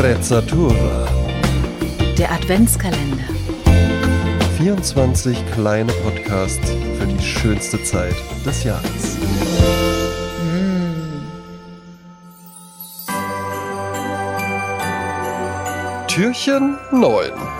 Sprezzatura. Der Adventskalender. 24 kleine Podcasts für die schönste Zeit des Jahres. Türchen 9.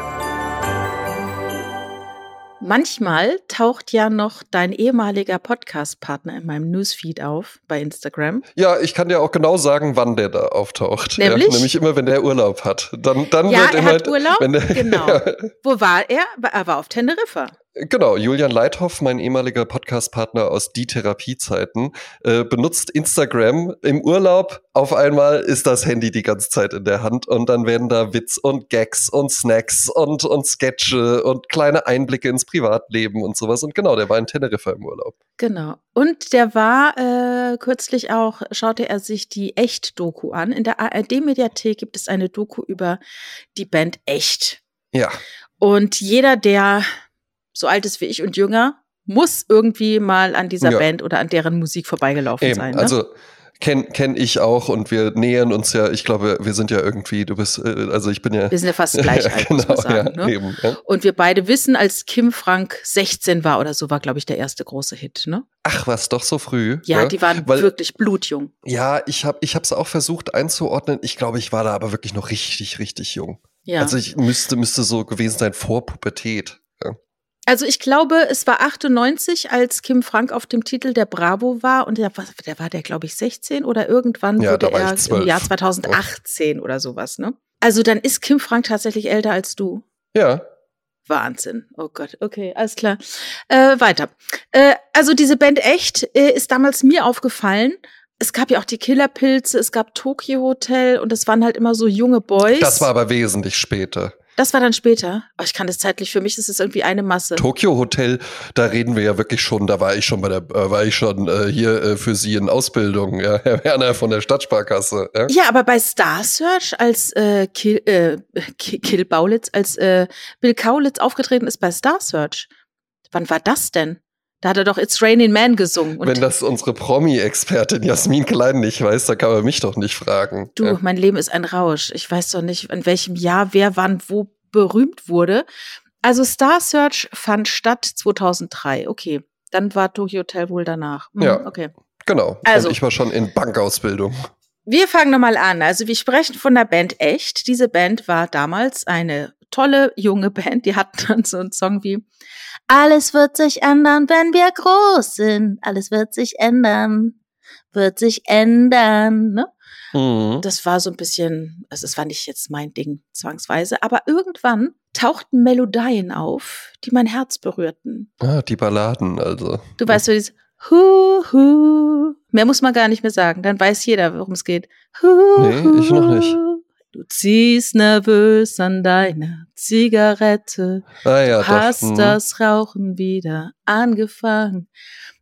Manchmal taucht ja noch dein ehemaliger Podcast-Partner in meinem Newsfeed auf bei Instagram. Ja, ich kann dir auch genau sagen, wann der da auftaucht. Nämlich? Ja, nämlich immer, wenn der Urlaub hat. Dann, dann Ja, wird er immer, hat Urlaub. Wenn der, Genau. Wo war er? Er war auf Teneriffa. Genau, Julian Leithoff, mein ehemaliger Podcast-Partner aus Die Therapiezeiten, äh, benutzt Instagram im Urlaub. Auf einmal ist das Handy die ganze Zeit in der Hand und dann werden da Witz und Gags und Snacks und, und Sketche und kleine Einblicke ins Privatleben und sowas. Und genau, der war in Teneriffa im Urlaub. Genau. Und der war äh, kürzlich auch, schaute er sich die Echt-Doku an. In der ARD-Mediathek gibt es eine Doku über die Band Echt. Ja, Und jeder, der so alt ist wie ich und jünger, muss irgendwie mal an dieser Ja. Band oder an deren Musik vorbeigelaufen eben. sein. Ne? Also kenn, kenn ich auch und wir nähern uns ja, ich glaube, wir sind ja irgendwie, du bist, äh, also ich bin ja. wir sind ja fast gleich ja, alt, muss man sagen. ja, ne? eben. Ja. Und wir beide wissen, als Kim Frank 16 war oder so, war, glaube ich, der erste große Hit. Ne? Ach, was, doch so früh? Ja, die waren weil- wirklich blutjung. Ja, ich habe ich es auch versucht einzuordnen. Ich glaube, ich war da aber wirklich noch richtig, richtig jung. Ja. Also ich müsste, müsste so gewesen sein vor Pubertät. Also ich glaube, es war 98, als Kim Frank auf dem Titel der Bravo war und der, der war der, glaube ich, 16 oder irgendwann Ja, wurde er ich 12. im Jahr 2018 oder sowas, ne? Also dann ist Kim Frank tatsächlich älter als du. ja. Wahnsinn. Oh Gott, okay, alles klar. Äh, weiter. Äh, also diese Band echt äh, ist damals mir aufgefallen. Es gab ja auch die Killerpilze, es gab Tokyo Hotel und es waren halt immer so junge Boys. Das war aber wesentlich später. Das war dann später. Oh, ich kann das zeitlich, für mich ist es irgendwie eine Masse. Tokyo Hotel, da reden wir ja wirklich schon, da war ich schon bei der, äh, war ich schon äh, hier äh, für Sie in Ausbildung, ja, Herr Werner von der Stadtsparkasse. Ja? Ja, aber bei Star Search, als äh, Kill, äh, Ki- Kill Baulitz, als äh, Bill Kaulitz aufgetreten ist bei Star Search, wann war das denn? Da hat er doch It's Raining Man gesungen. Und Wenn das unsere Promi-Expertin Jasmin Klein nicht weiß, dann kann man mich doch nicht fragen. du, Ja. mein Leben ist ein Rausch. Ich weiß doch nicht, in welchem Jahr wer wann wo berühmt wurde. Also Star Search fand statt 2003. Okay, dann war Tokyo Hotel wohl danach. Hm, Ja. Okay. Genau. Also- Und ich war schon in Bankausbildung. Wir fangen nochmal an. Also wir sprechen von der Band Echt. Diese Band war damals eine tolle junge Band. Die hatten dann so einen Song wie Alles wird sich ändern, wenn wir groß sind. Alles wird sich ändern, wird sich ändern. Ne? Mhm. Das war so ein bisschen, also das war nicht jetzt mein Ding zwangsweise, aber irgendwann tauchten Melodien auf, die mein Herz berührten. Ah, die Balladen, also. Du weißt so dieses Hu, hu. Mehr muss man gar nicht mehr sagen. Dann weiß jeder, worum es geht. Hu, Nee, ich noch nicht. Du ziehst nervös an deiner Zigarette, Ah ja, hast doch. mhm. das Rauchen wieder angefangen.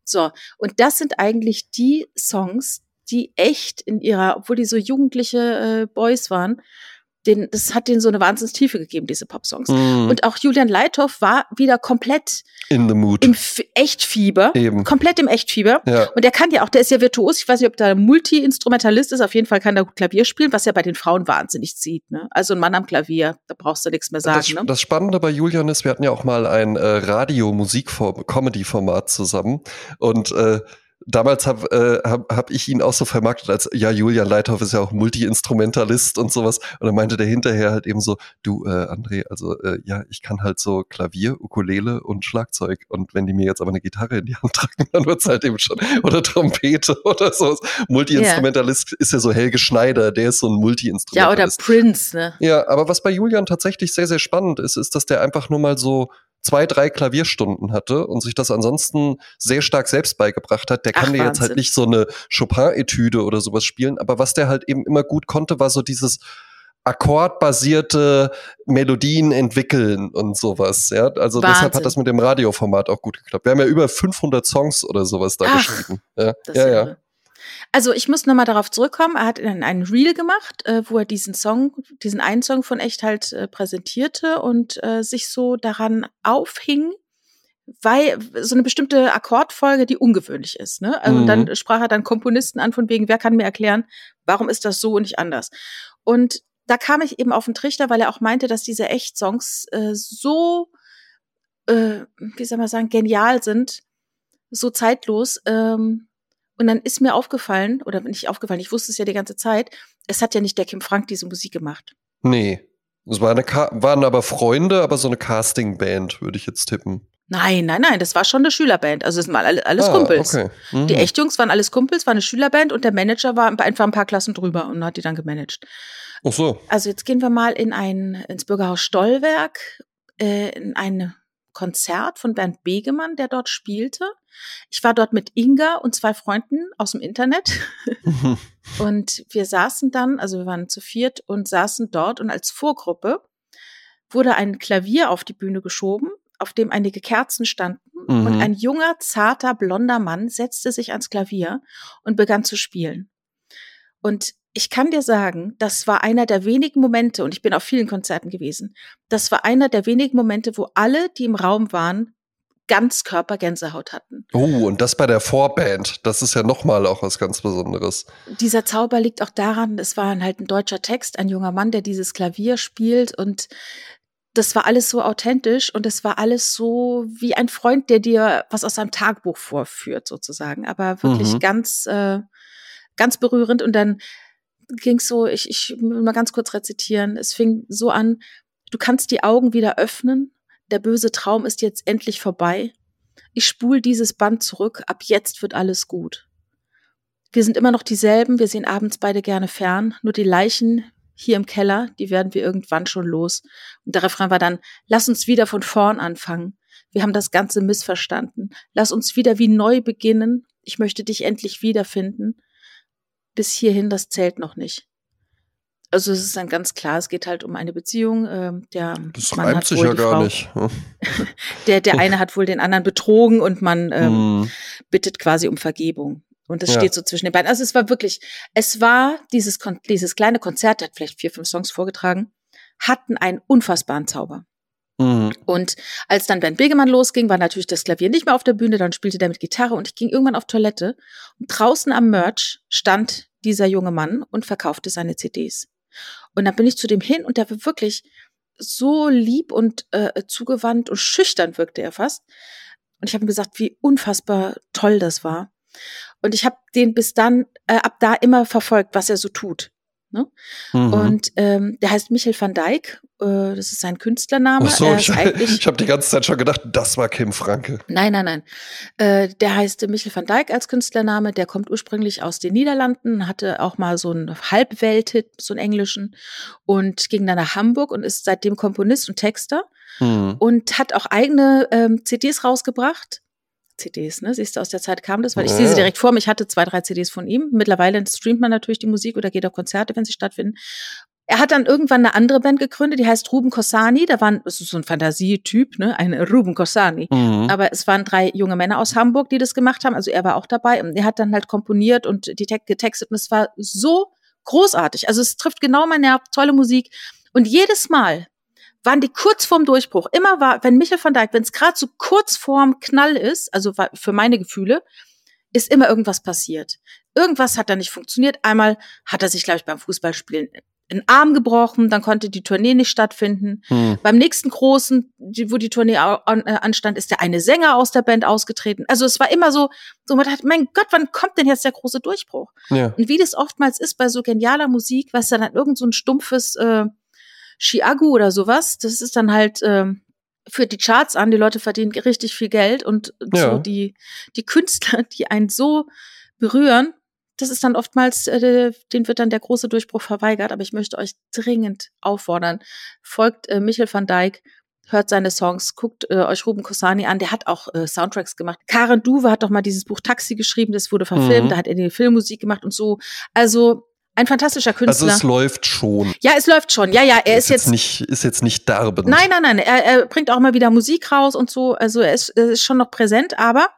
So, und das sind eigentlich die Songs, die echt in ihrer, obwohl die so jugendliche äh, Boys waren, den, das hat denen so eine Wahnsinnstiefe gegeben, diese Popsongs. Mhm. Und auch Julian Leithoff war wieder komplett In the mood. im F Echtfieber. Eben. Komplett im Echtfieber. Ja. Und der kann ja auch, der ist ja virtuos. Ich weiß nicht, ob der Multi-Instrumentalist ist. Auf jeden Fall kann er gut Klavier spielen, was ja bei den Frauen wahnsinnig zieht. Ne? Also ein Mann am Klavier, da brauchst du nichts mehr sagen. Das, ne? das Spannende bei Julian ist, wir hatten ja auch mal ein äh, Radio-Musik-Comedy-Format zusammen und äh, damals habe äh, hab, hab ich ihn auch so vermarktet als, ja, Julian Leithoff ist ja auch Multi-Instrumentalist und sowas und dann meinte der hinterher halt eben so, du äh, André, also äh, ja, ich kann halt so Klavier, Ukulele und Schlagzeug und wenn die mir jetzt aber eine Gitarre in die Hand drücken, dann wird's halt eben schon, oder Trompete oder sowas. Multi-Instrumentalist ist ja so Helge Schneider, der ist so ein ja, oder Multi-Instrumentalist. Prince, ne? Ja, aber was bei Julian tatsächlich sehr, sehr spannend ist, ist, dass der einfach nur mal so zwei, drei Klavierstunden hatte und sich das ansonsten sehr stark selbst beigebracht hat. Der kann Ach, dir jetzt halt nicht so eine Chopin-Etüde oder sowas spielen, aber was der halt eben immer gut konnte, war so dieses akkordbasierte Melodien entwickeln und sowas. Ja, also deshalb Wahnsinn. hat das mit dem Radioformat auch gut geklappt. Wir haben ja über 500 Songs oder sowas da Ach, geschrieben. Ja, ja, ja. Also ich muss nochmal darauf zurückkommen. Er hat einen, einen Reel gemacht, äh, wo er diesen Song, diesen einen Song von Echt halt äh, präsentierte und äh, sich so daran aufhing, weil so eine bestimmte Akkordfolge, die ungewöhnlich ist. Ne? Also Mhm. dann sprach er dann Komponisten an von wegen, wer kann mir erklären, warum ist das so und nicht anders? Und da kam ich eben auf den Trichter, weil er auch meinte, dass diese Echt-Songs äh, so, äh, wie soll man sagen, genial sind, so zeitlos. Ähm, und dann ist mir aufgefallen, oder nicht aufgefallen, ich wusste es ja die ganze Zeit, es hat ja nicht der Kim Frank diese Musik gemacht. Nee. Es war eine waren aber Freunde, aber so eine Casting-Band, würde ich jetzt tippen. Nein, nein, nein, das war schon eine Schülerband. Also es waren alle, alles ah, Kumpels. Okay. Mhm. Die Echtjungs waren alles Kumpels, war eine Schülerband und der Manager war einfach ein paar Klassen drüber und hat die dann gemanagt. Ach so. Also jetzt gehen wir mal in ein, ins Bürgerhaus Stollwerk, äh, in ein Konzert von Bernd Begemann, der dort spielte. Ich war dort mit Inga und zwei Freunden aus dem Internet. und wir saßen dann, also wir waren zu viert und saßen dort und als Vorgruppe wurde ein Klavier auf die Bühne geschoben auf dem einige Kerzen standen mhm. und ein junger, zarter, blonder Mann setzte sich ans Klavier und begann zu spielen. Und ich kann dir sagen, das war einer der wenigen Momente, und ich bin auf vielen Konzerten gewesen, das war einer der wenigen Momente, wo alle, die im Raum waren, ganz Körpergänsehaut hatten. Oh, und das bei der Vorband. Das ist ja nochmal auch was ganz Besonderes. Dieser Zauber liegt auch daran, es war halt ein deutscher Text, ein junger Mann, der dieses Klavier spielt und das war alles so authentisch und es war alles so wie ein Freund, der dir was aus seinem Tagebuch vorführt, sozusagen. Aber wirklich mhm. ganz, äh, ganz berührend. Und dann ging so, ich, ich will mal ganz kurz rezitieren. Es fing so an, du kannst die Augen wieder öffnen. Der böse Traum ist jetzt endlich vorbei. Ich spul dieses Band zurück. Ab jetzt wird alles gut. Wir sind immer noch dieselben. Wir sehen abends beide gerne fern. Nur die Leichen hier im Keller, die werden wir irgendwann schon los. Und der Refrain war dann, lass uns wieder von vorn anfangen. Wir haben das Ganze missverstanden. Lass uns wieder wie neu beginnen. Ich möchte dich endlich wiederfinden. Bis hierhin, das zählt noch nicht. Also es ist dann ganz klar, es geht halt um eine Beziehung. Äh, der das Mann reimt sich ja gar Frau, nicht. der, der eine hat wohl den anderen betrogen und man ähm, mm. bittet quasi um Vergebung. Und das ja. steht so zwischen den beiden. Also es war wirklich, es war dieses, dieses kleine Konzert, der hat vielleicht vier, fünf Songs vorgetragen, hatten einen unfassbaren Zauber. Mhm. Und als dann Bernd Begemann losging, war natürlich das Klavier nicht mehr auf der Bühne, dann spielte der mit Gitarre und ich ging irgendwann auf Toilette und draußen am Merch stand dieser junge Mann und verkaufte seine CDs. Und dann bin ich zu dem hin und der war wirklich so lieb und äh, zugewandt und schüchtern wirkte er fast. Und ich habe ihm gesagt, wie unfassbar toll das war. Und ich habe den bis dann, äh, ab da immer verfolgt, was er so tut. Ne? Mhm. Und ähm, der heißt Michael van Dijk, äh, das ist sein Künstlername. Ach so, ich, ich habe die ganze Zeit schon gedacht, das war Kim Franke. Nein, nein, nein. Äh, der heißt Michael van Dijk als Künstlername, der kommt ursprünglich aus den Niederlanden, hatte auch mal so einen Halbwelthit, so einen englischen und ging dann nach Hamburg und ist seitdem Komponist und Texter mhm. und hat auch eigene ähm, CDs rausgebracht CDs, ne? Siehst du, aus der Zeit kam das, weil ich sehe sie direkt vor mir. Ich hatte zwei, drei CDs von ihm. Mittlerweile streamt man natürlich die Musik oder geht auf Konzerte, wenn sie stattfinden. Er hat dann irgendwann eine andere Band gegründet, die heißt Ruben Cossani. Da waren, das ist so ein Fantasietyp, ne? Ein Ruben Cossani. Mhm. Aber es waren drei junge Männer aus Hamburg, die das gemacht haben. Also er war auch dabei. Und er hat dann halt komponiert und die getextet. Und es war so großartig. Also es trifft genau mein Nerv, tolle Musik. Und jedes Mal, waren die kurz vorm Durchbruch. Immer war, wenn Michael van Dijk, wenn es gerade so kurz vorm Knall ist, also für meine Gefühle, ist immer irgendwas passiert. Irgendwas hat da nicht funktioniert. Einmal hat er sich, glaube ich, beim Fußballspielen einen Arm gebrochen, dann konnte die Tournee nicht stattfinden. Hm. Beim nächsten großen, wo die Tournee äh, anstand, ist der eine Sänger aus der Band ausgetreten. Also es war immer so, so man dachte, mein Gott, wann kommt denn jetzt der große Durchbruch? Ja. Und wie das oftmals ist bei so genialer Musik, was dann irgend so ein stumpfes äh, Chiago oder sowas. Das ist dann halt ähm, für die Charts an. Die Leute verdienen richtig viel Geld und ja. so die, die Künstler, die einen so berühren, das ist dann oftmals, äh, den wird dann der große Durchbruch verweigert. Aber ich möchte euch dringend auffordern, folgt äh, Michael van Dijk, hört seine Songs, guckt äh, euch Ruben Kosani an, der hat auch äh, Soundtracks gemacht. Karen Duwe hat doch mal dieses Buch Taxi geschrieben, das wurde verfilmt, mhm. da hat er die Filmmusik gemacht und so. Also ein fantastischer Künstler. Also es läuft schon. Ja, es läuft schon. Ja, ja, er ist, ist jetzt, jetzt nicht ist jetzt nicht darbend. Nein, nein, nein, er, er bringt auch mal wieder Musik raus und so, also er ist, er ist schon noch präsent, aber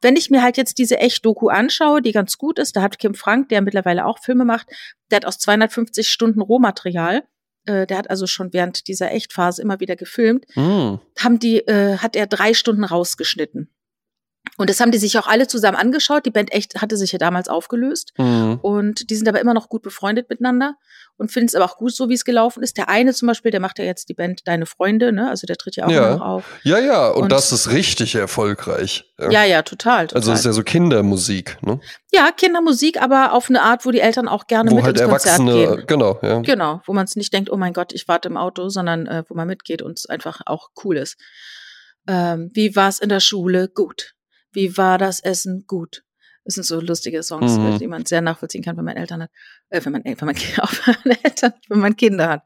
wenn ich mir halt jetzt diese Echt-Doku anschaue, die ganz gut ist, da hat Kim Frank, der mittlerweile auch Filme macht, der hat aus 250 Stunden Rohmaterial, äh, der hat also schon während dieser Echtphase immer wieder gefilmt, mm. haben die, äh, hat er drei Stunden rausgeschnitten. Und das haben die sich auch alle zusammen angeschaut. Die Band echt hatte sich ja damals aufgelöst. Mhm. Und die sind aber immer noch gut befreundet miteinander und finden es aber auch gut, so wie es gelaufen ist. Der eine zum Beispiel, der macht ja jetzt die Band Deine Freunde, ne? Also der tritt ja auch ja. noch auf. Ja, ja, und, und, das ist richtig erfolgreich. Ja, ja, ja total, total, Also das ist ja so Kindermusik, ne? Ja, Kindermusik, aber auf eine Art, wo die Eltern auch gerne wo mit halt ins Erwachsene, Konzert gehen. Genau, ja. Genau, wo man es nicht denkt, oh mein Gott, ich warte im Auto, sondern äh, wo man mitgeht und es einfach auch cool ist. Ähm, wie war es in der Schule? Gut. Wie war das Essen? Gut. Das sind so lustige Songs, mhm. die man sehr nachvollziehen kann, wenn man Eltern hat, äh, wenn man, wenn man, wenn man Eltern, wenn man Kinder hat.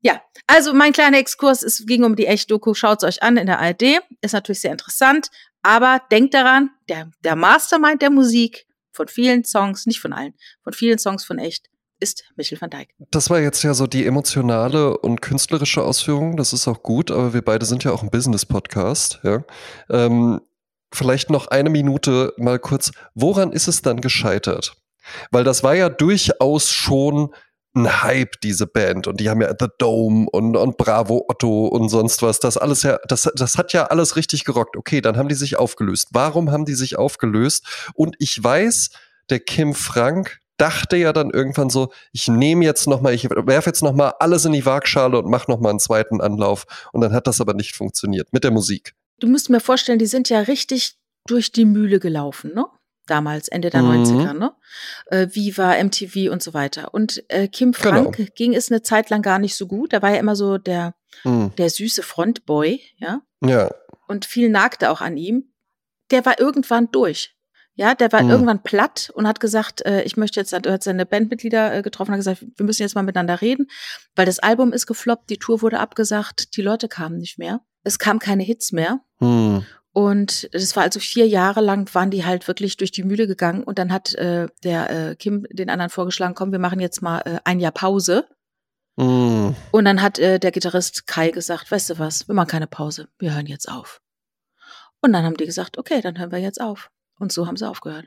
Ja, also mein kleiner Exkurs, es ging um die Echt-Doku, schaut es euch an in der ARD, ist natürlich sehr interessant, aber denkt daran, der, der Mastermind der Musik von vielen Songs, nicht von allen, von vielen Songs von Echt, ist Michel van Dijk. Das war jetzt ja so die emotionale und künstlerische Ausführung, das ist auch gut, aber wir beide sind ja auch ein Business-Podcast, ja. Ähm, vielleicht noch eine Minute mal kurz, woran ist es dann gescheitert? Weil das war ja durchaus schon ein Hype, diese Band. Und die haben ja The Dome und, und Bravo Otto und sonst was. Das alles ja, das, das hat ja alles richtig gerockt. Okay, dann haben die sich aufgelöst. Warum haben die sich aufgelöst? Und ich weiß, der Kim Frank dachte ja dann irgendwann so, ich nehme jetzt noch mal, ich werfe jetzt noch mal alles in die Waagschale und mache noch mal einen zweiten Anlauf. Und dann hat das aber nicht funktioniert mit der Musik du musst mir vorstellen, die sind ja richtig durch die Mühle gelaufen, ne? Damals, Ende der mhm. 90er, ne? Äh, Viva, MTV und so weiter. Und äh, Kim Frank genau. ging es eine Zeit lang gar nicht so gut. Da war ja immer so der, mhm. der süße Frontboy, ja? Ja. Und viel nagte auch an ihm. Der war irgendwann durch. Ja, der war mhm. irgendwann platt und hat gesagt, äh, ich möchte jetzt, er hat seine Bandmitglieder äh, getroffen, hat gesagt, wir müssen jetzt mal miteinander reden, weil das Album ist gefloppt, die Tour wurde abgesagt, die Leute kamen nicht mehr es kam keine Hits mehr. Hm. Und das war also vier Jahre lang, waren die halt wirklich durch die Mühle gegangen. Und dann hat äh, der äh, Kim den anderen vorgeschlagen, komm, wir machen jetzt mal äh, ein Jahr Pause. Hm. Und dann hat äh, der Gitarrist Kai gesagt, weißt du was, wir machen keine Pause, wir hören jetzt auf. Und dann haben die gesagt, okay, dann hören wir jetzt auf. Und so haben sie aufgehört.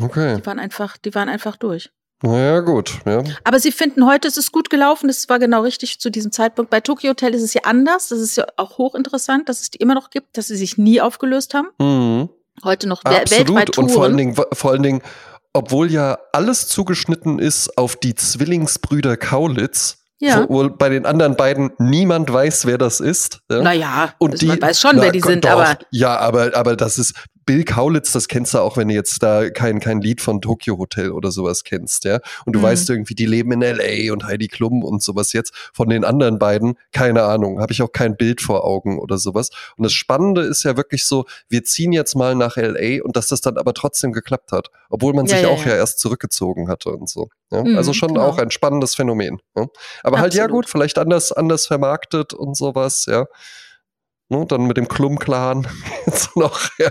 Okay. Die waren einfach, die waren einfach durch. Naja, gut, ja. Aber Sie finden heute, es ist gut gelaufen, es war genau richtig zu diesem Zeitpunkt. Bei Tokyo Hotel ist es ja anders, das ist ja auch hochinteressant, dass es die immer noch gibt, dass sie sich nie aufgelöst haben. Mhm. Heute noch Absolut. weltweit Touren. Und vor allen Dingen, vor allen Dingen, obwohl ja alles zugeschnitten ist auf die Zwillingsbrüder Kaulitz, ja. Wo bei den anderen beiden niemand weiß, wer das ist. Ja? Naja, und also die, man weiß schon, na, wer die sind, doch, aber. Ja, aber, aber das ist, Bill Kaulitz, das kennst du auch, wenn du jetzt da kein, kein Lied von Tokyo Hotel oder sowas kennst, ja. Und du mhm. weißt irgendwie, die leben in LA und Heidi Klum und sowas jetzt. Von den anderen beiden, keine Ahnung, habe ich auch kein Bild vor Augen oder sowas. Und das Spannende ist ja wirklich so, wir ziehen jetzt mal nach LA und dass das dann aber trotzdem geklappt hat. Obwohl man ja, sich ja, auch ja. ja. erst zurückgezogen hatte und so. Mhm, also schon genau. auch ein spannendes Phänomen. Ja? Aber Absolut. halt ja gut, vielleicht anders, anders vermarktet und sowas, ja. Ne, dann mit dem Klum-Clan jetzt noch, ja,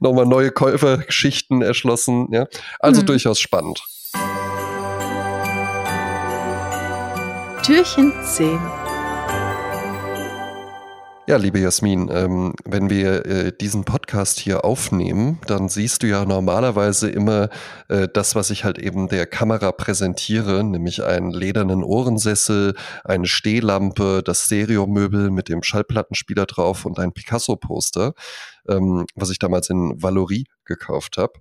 nochmal neue Käufergeschichten erschlossen. Ja. Also mhm. durchaus spannend. Türchen 10. Ja, liebe Jasmin, ähm, wenn wir äh, diesen Podcast hier aufnehmen, dann siehst du ja normalerweise immer äh, das, was ich halt eben der Kamera präsentiere, nämlich einen ledernen Ohrensessel, eine Stehlampe, das Stereomöbel mit dem Schallplattenspieler drauf und ein Picasso-Poster, ähm, was ich damals in Valorie gekauft habe.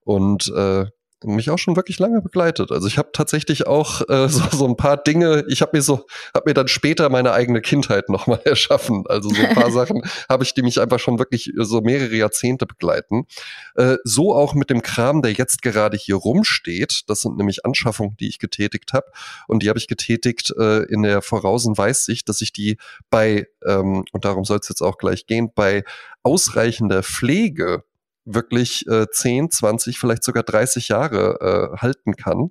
Und äh, mich auch schon wirklich lange begleitet. Also ich habe tatsächlich auch äh, so, so ein paar Dinge, ich habe mir so, habe mir dann später meine eigene Kindheit nochmal erschaffen. Also so ein paar Sachen habe ich, die mich einfach schon wirklich so mehrere Jahrzehnte begleiten. Äh, so auch mit dem Kram, der jetzt gerade hier rumsteht. Das sind nämlich Anschaffungen, die ich getätigt habe. Und die habe ich getätigt äh, in der vorausen Weißsicht, dass ich die bei, ähm, und darum soll es jetzt auch gleich gehen, bei ausreichender Pflege wirklich äh, 10, 20, vielleicht sogar 30 Jahre äh, halten kann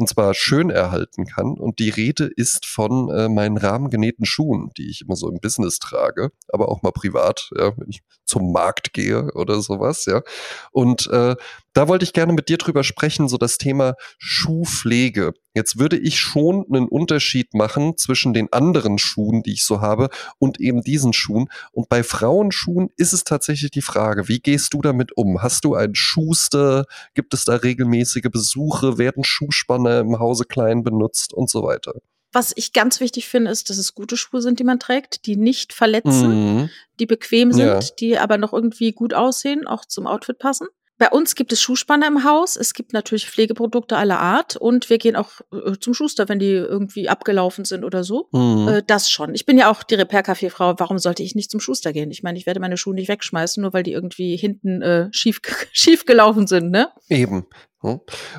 und zwar schön erhalten kann. Und die Rede ist von äh, meinen rahmengenähten Schuhen, die ich immer so im Business trage, aber auch mal privat, ja, wenn ich zum Markt gehe oder sowas, ja. Und äh, da wollte ich gerne mit dir drüber sprechen, so das Thema Schuhpflege. Jetzt würde ich schon einen Unterschied machen zwischen den anderen Schuhen, die ich so habe, und eben diesen Schuhen. Und bei Frauenschuhen ist es tatsächlich die Frage, wie gehst du damit um? Hast du einen Schuster? Gibt es da regelmäßige Besuche? Werden Schuhspanner im Hause klein benutzt und so weiter? Was ich ganz wichtig finde, ist, dass es gute Schuhe sind, die man trägt, die nicht verletzen, mhm. die bequem sind, ja. die aber noch irgendwie gut aussehen, auch zum Outfit passen. Bei uns gibt es Schuhspanner im Haus. Es gibt natürlich Pflegeprodukte aller Art und wir gehen auch äh, zum Schuster, wenn die irgendwie abgelaufen sind oder so. Mhm. Äh, das schon. Ich bin ja auch die Repair-Café-Frau. Warum sollte ich nicht zum Schuster gehen? Ich meine, ich werde meine Schuhe nicht wegschmeißen, nur weil die irgendwie hinten äh, schief, schief gelaufen sind, ne? Eben.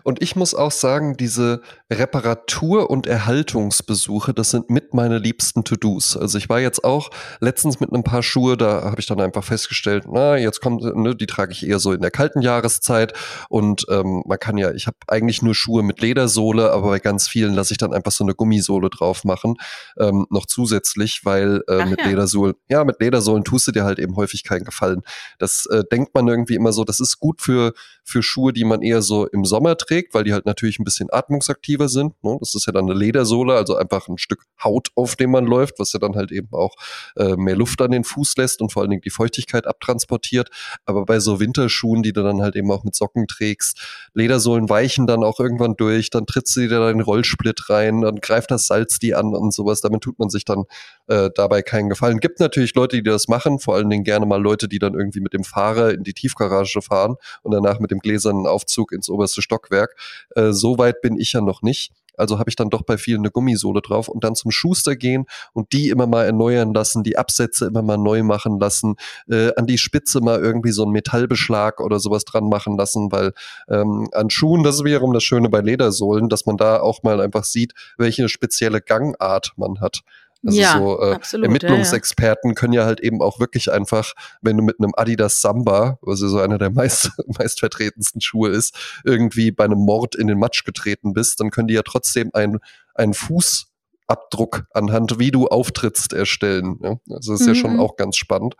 Und ich muss auch sagen, diese Reparatur- und Erhaltungsbesuche, das sind mit meine liebsten To-Dos. Also ich war jetzt auch letztens mit einem paar Schuhe, da habe ich dann einfach festgestellt, na, jetzt kommt, ne, die trage ich eher so in der kalten Jahreszeit. Und ähm, man kann ja, ich habe eigentlich nur Schuhe mit Ledersohle, aber bei ganz vielen lasse ich dann einfach so eine Gummisohle drauf machen, ähm, noch zusätzlich, weil äh, mit ja. Ledersohlen, ja, mit Ledersohlen tust du dir halt eben häufig keinen Gefallen. Das äh, denkt man irgendwie immer so, das ist gut für, für Schuhe, die man eher so im Sommer trägt, weil die halt natürlich ein bisschen atmungsaktiver sind. Ne? Das ist ja dann eine Ledersohle, also einfach ein Stück Haut, auf dem man läuft, was ja dann halt eben auch äh, mehr Luft an den Fuß lässt und vor allen Dingen die Feuchtigkeit abtransportiert. Aber bei so Winterschuhen, die du dann halt eben auch mit Socken trägst, Ledersohlen weichen dann auch irgendwann durch, dann trittst du dir da den Rollsplit rein, dann greift das Salz die an und sowas. Damit tut man sich dann äh, dabei keinen Gefallen. Gibt natürlich Leute, die das machen, vor allen Dingen gerne mal Leute, die dann irgendwie mit dem Fahrer in die Tiefgarage fahren und danach mit dem gläsernen Aufzug ins oberste Stockwerk. Äh, so weit bin ich ja noch nicht. Also habe ich dann doch bei vielen eine Gummisohle drauf und dann zum Schuster gehen und die immer mal erneuern lassen, die Absätze immer mal neu machen lassen, äh, an die Spitze mal irgendwie so einen Metallbeschlag oder sowas dran machen lassen, weil ähm, an Schuhen, das ist wiederum das Schöne bei Ledersohlen, dass man da auch mal einfach sieht, welche spezielle Gangart man hat. Also ja, so äh, absolut, Ermittlungsexperten ja, ja. können ja halt eben auch wirklich einfach, wenn du mit einem Adidas Samba, was ja so einer der meist, meistvertretensten Schuhe ist, irgendwie bei einem Mord in den Matsch getreten bist, dann können die ja trotzdem einen, einen Fußabdruck anhand, wie du auftrittst, erstellen. Ja? Also das ist mhm. ja schon mhm. auch ganz spannend.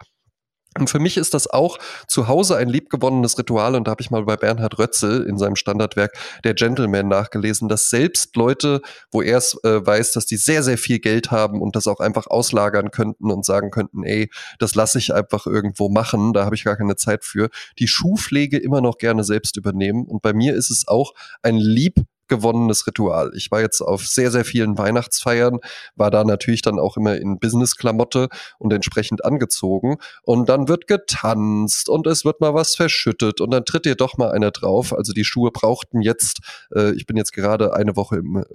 Und für mich ist das auch zu Hause ein liebgewonnenes Ritual und da habe ich mal bei Bernhard Rötzel in seinem Standardwerk Der Gentleman nachgelesen, dass selbst Leute, wo er es äh, weiß, dass die sehr, sehr viel Geld haben und das auch einfach auslagern könnten und sagen könnten, ey, das lasse ich einfach irgendwo machen, da habe ich gar keine Zeit für, die Schuhpflege immer noch gerne selbst übernehmen. Und bei mir ist es auch ein lieb gewonnenes Ritual. Ich war jetzt auf sehr, sehr vielen Weihnachtsfeiern, war da natürlich dann auch immer in Business-Klamotte und entsprechend angezogen. Und dann wird getanzt und es wird mal was verschüttet und dann tritt dir doch mal einer drauf. Also die Schuhe brauchten jetzt, äh, ich bin jetzt gerade eine Woche im, äh,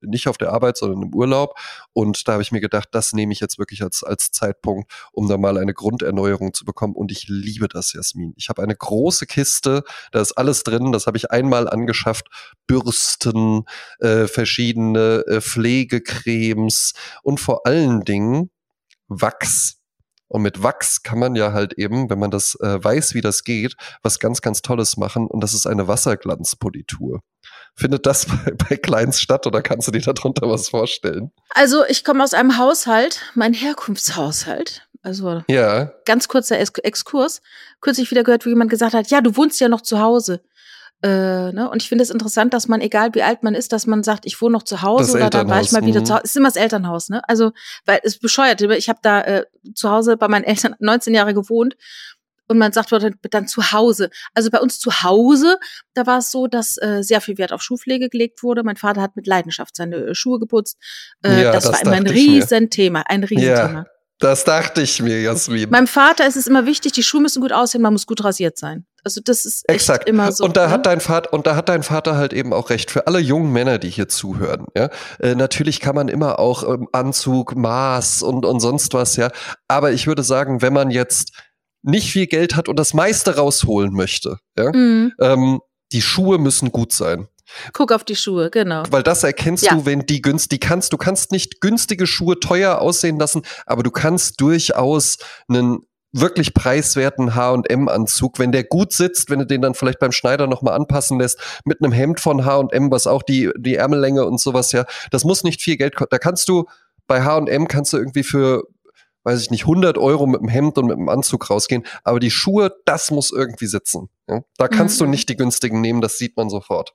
nicht auf der Arbeit, sondern im Urlaub. Und da habe ich mir gedacht, das nehme ich jetzt wirklich als, als Zeitpunkt, um da mal eine Grunderneuerung zu bekommen. Und ich liebe das, Jasmin. Ich habe eine große Kiste, da ist alles drin, das habe ich einmal angeschafft. Bürsten Bürsten, äh, verschiedene äh, Pflegecremes und vor allen Dingen Wachs. Und mit Wachs kann man ja halt eben, wenn man das äh, weiß, wie das geht, was ganz, ganz Tolles machen. Und das ist eine Wasserglanzpolitur. Findet das bei, bei Kleins statt oder kannst du dir darunter was vorstellen? Also ich komme aus einem Haushalt, mein Herkunftshaushalt. Also ja. ganz kurzer Exkurs. Kürzlich wieder gehört, wie jemand gesagt hat, ja, du wohnst ja noch zu Hause. Äh, ne? Und ich finde es interessant, dass man, egal wie alt man ist, dass man sagt, ich wohne noch zu Hause das oder da war ich mal wieder mhm. zu Hause. Es ist immer das Elternhaus, ne? Also, weil es bescheuert. Ich habe da äh, zu Hause bei meinen Eltern 19 Jahre gewohnt und man sagt dann, dann zu Hause. Also bei uns zu Hause, da war es so, dass äh, sehr viel Wert auf Schuhpflege gelegt wurde. Mein Vater hat mit Leidenschaft seine äh, Schuhe geputzt. Äh, ja, das, das war immer ein Riesenthema, ein Riesenthema. Ja. Das dachte ich mir, Jasmin. Meinem Vater ist es immer wichtig, die Schuhe müssen gut aussehen, man muss gut rasiert sein. Also das ist Exakt. immer so. Und da ne? hat dein Vater und da hat dein Vater halt eben auch recht. Für alle jungen Männer, die hier zuhören, ja, äh, natürlich kann man immer auch ähm, Anzug, Maß und und sonst was, ja. Aber ich würde sagen, wenn man jetzt nicht viel Geld hat und das meiste rausholen möchte, ja, mhm. ähm, die Schuhe müssen gut sein. Guck auf die Schuhe, genau. Weil das erkennst ja. du, wenn die günstig kannst. Du kannst nicht günstige Schuhe teuer aussehen lassen, aber du kannst durchaus einen wirklich preiswerten H&M-Anzug, wenn der gut sitzt, wenn du den dann vielleicht beim Schneider nochmal anpassen lässt, mit einem Hemd von H&M, was auch die, die Ärmellänge und sowas, ja, das muss nicht viel Geld kosten. Da kannst du, bei H&M kannst du irgendwie für, weiß ich nicht, 100 Euro mit dem Hemd und mit dem Anzug rausgehen, aber die Schuhe, das muss irgendwie sitzen. Ja? Da kannst mhm. du nicht die günstigen nehmen, das sieht man sofort.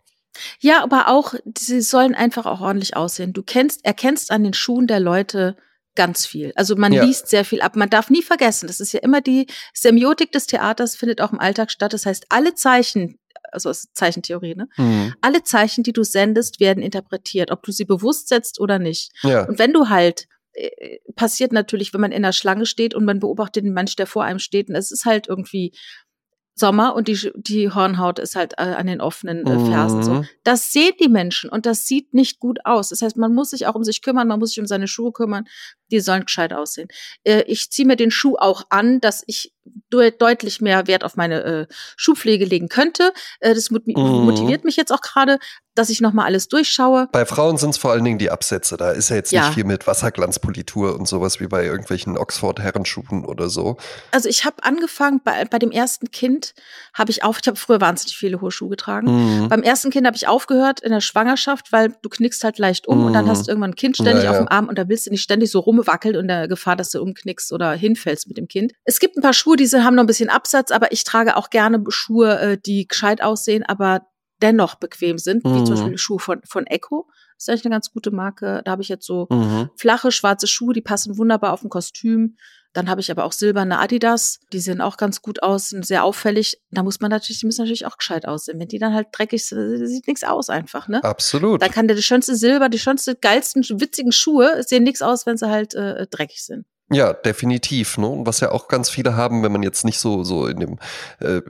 Ja, aber auch, sie sollen einfach auch ordentlich aussehen. Du kennst, erkennst an den Schuhen der Leute ganz viel. Also man ja. liest sehr viel ab. Man darf nie vergessen, das ist ja immer die Semiotik des Theaters findet auch im Alltag statt. Das heißt, alle Zeichen also aus Zeichentheorie, ne? Mhm. Alle Zeichen, die du sendest, werden interpretiert, ob du sie bewusst setzt oder nicht. Ja. Und wenn du halt äh, passiert natürlich, wenn man in der Schlange steht und man beobachtet den Mensch, der vor einem steht. Und es ist halt irgendwie Sommer und die, die Hornhaut ist halt äh, an den offenen äh, Fersen. So. Mhm. Das sehen die Menschen und das sieht nicht gut aus. Das heißt, man muss sich auch um sich kümmern, man muss sich um seine Schuhe kümmern. Die sollen gescheit aussehen. Äh, ich ziehe mir den Schuh auch an, dass ich de deutlich mehr Wert auf meine äh, Schuhpflege legen könnte. Äh, das mot mhm. motiviert mich jetzt auch gerade, dass ich nochmal alles durchschaue. Bei Frauen sind es vor allen Dingen die Absätze. Da ist ja jetzt ja. nicht viel mit Wasserglanzpolitur und sowas wie bei irgendwelchen Oxford-Herrenschuhen oder so. Also ich habe angefangen, bei, bei dem ersten Kind habe ich auf, ich habe früher wahnsinnig viele hohe Schuhe getragen. Mhm. Beim ersten Kind habe ich aufgehört in der Schwangerschaft, weil du knickst halt leicht um mhm. und dann hast du irgendwann ein Kind ständig ja, auf dem Arm und da willst du nicht ständig so rumwackeln und der Gefahr, dass du umknickst oder hinfällst mit dem Kind. Es gibt ein paar Schuhe, die haben noch ein bisschen Absatz, aber ich trage auch gerne Schuhe, äh, die gescheit aussehen, aber dennoch bequem sind, mhm. wie zum mhm. Beispiel Schuhe von, von Echo. Das ist eigentlich eine ganz gute Marke. Da habe ich jetzt so mhm. flache, schwarze Schuhe, die passen wunderbar auf ein Kostüm. Dann habe ich aber auch silberne Adidas, die sehen auch ganz gut aus, sind sehr auffällig. Da muss man natürlich, die müssen natürlich auch gescheit aussehen. Wenn die dann halt dreckig sind, sieht nichts aus einfach, ne? Absolut. Dann kann der die schönste Silber, die schönste, geilsten, witzigen Schuhe sehen nichts aus, wenn sie halt äh, dreckig sind. Ja, definitiv. Ne? Und was ja auch ganz viele haben, wenn man jetzt nicht so so in dem äh,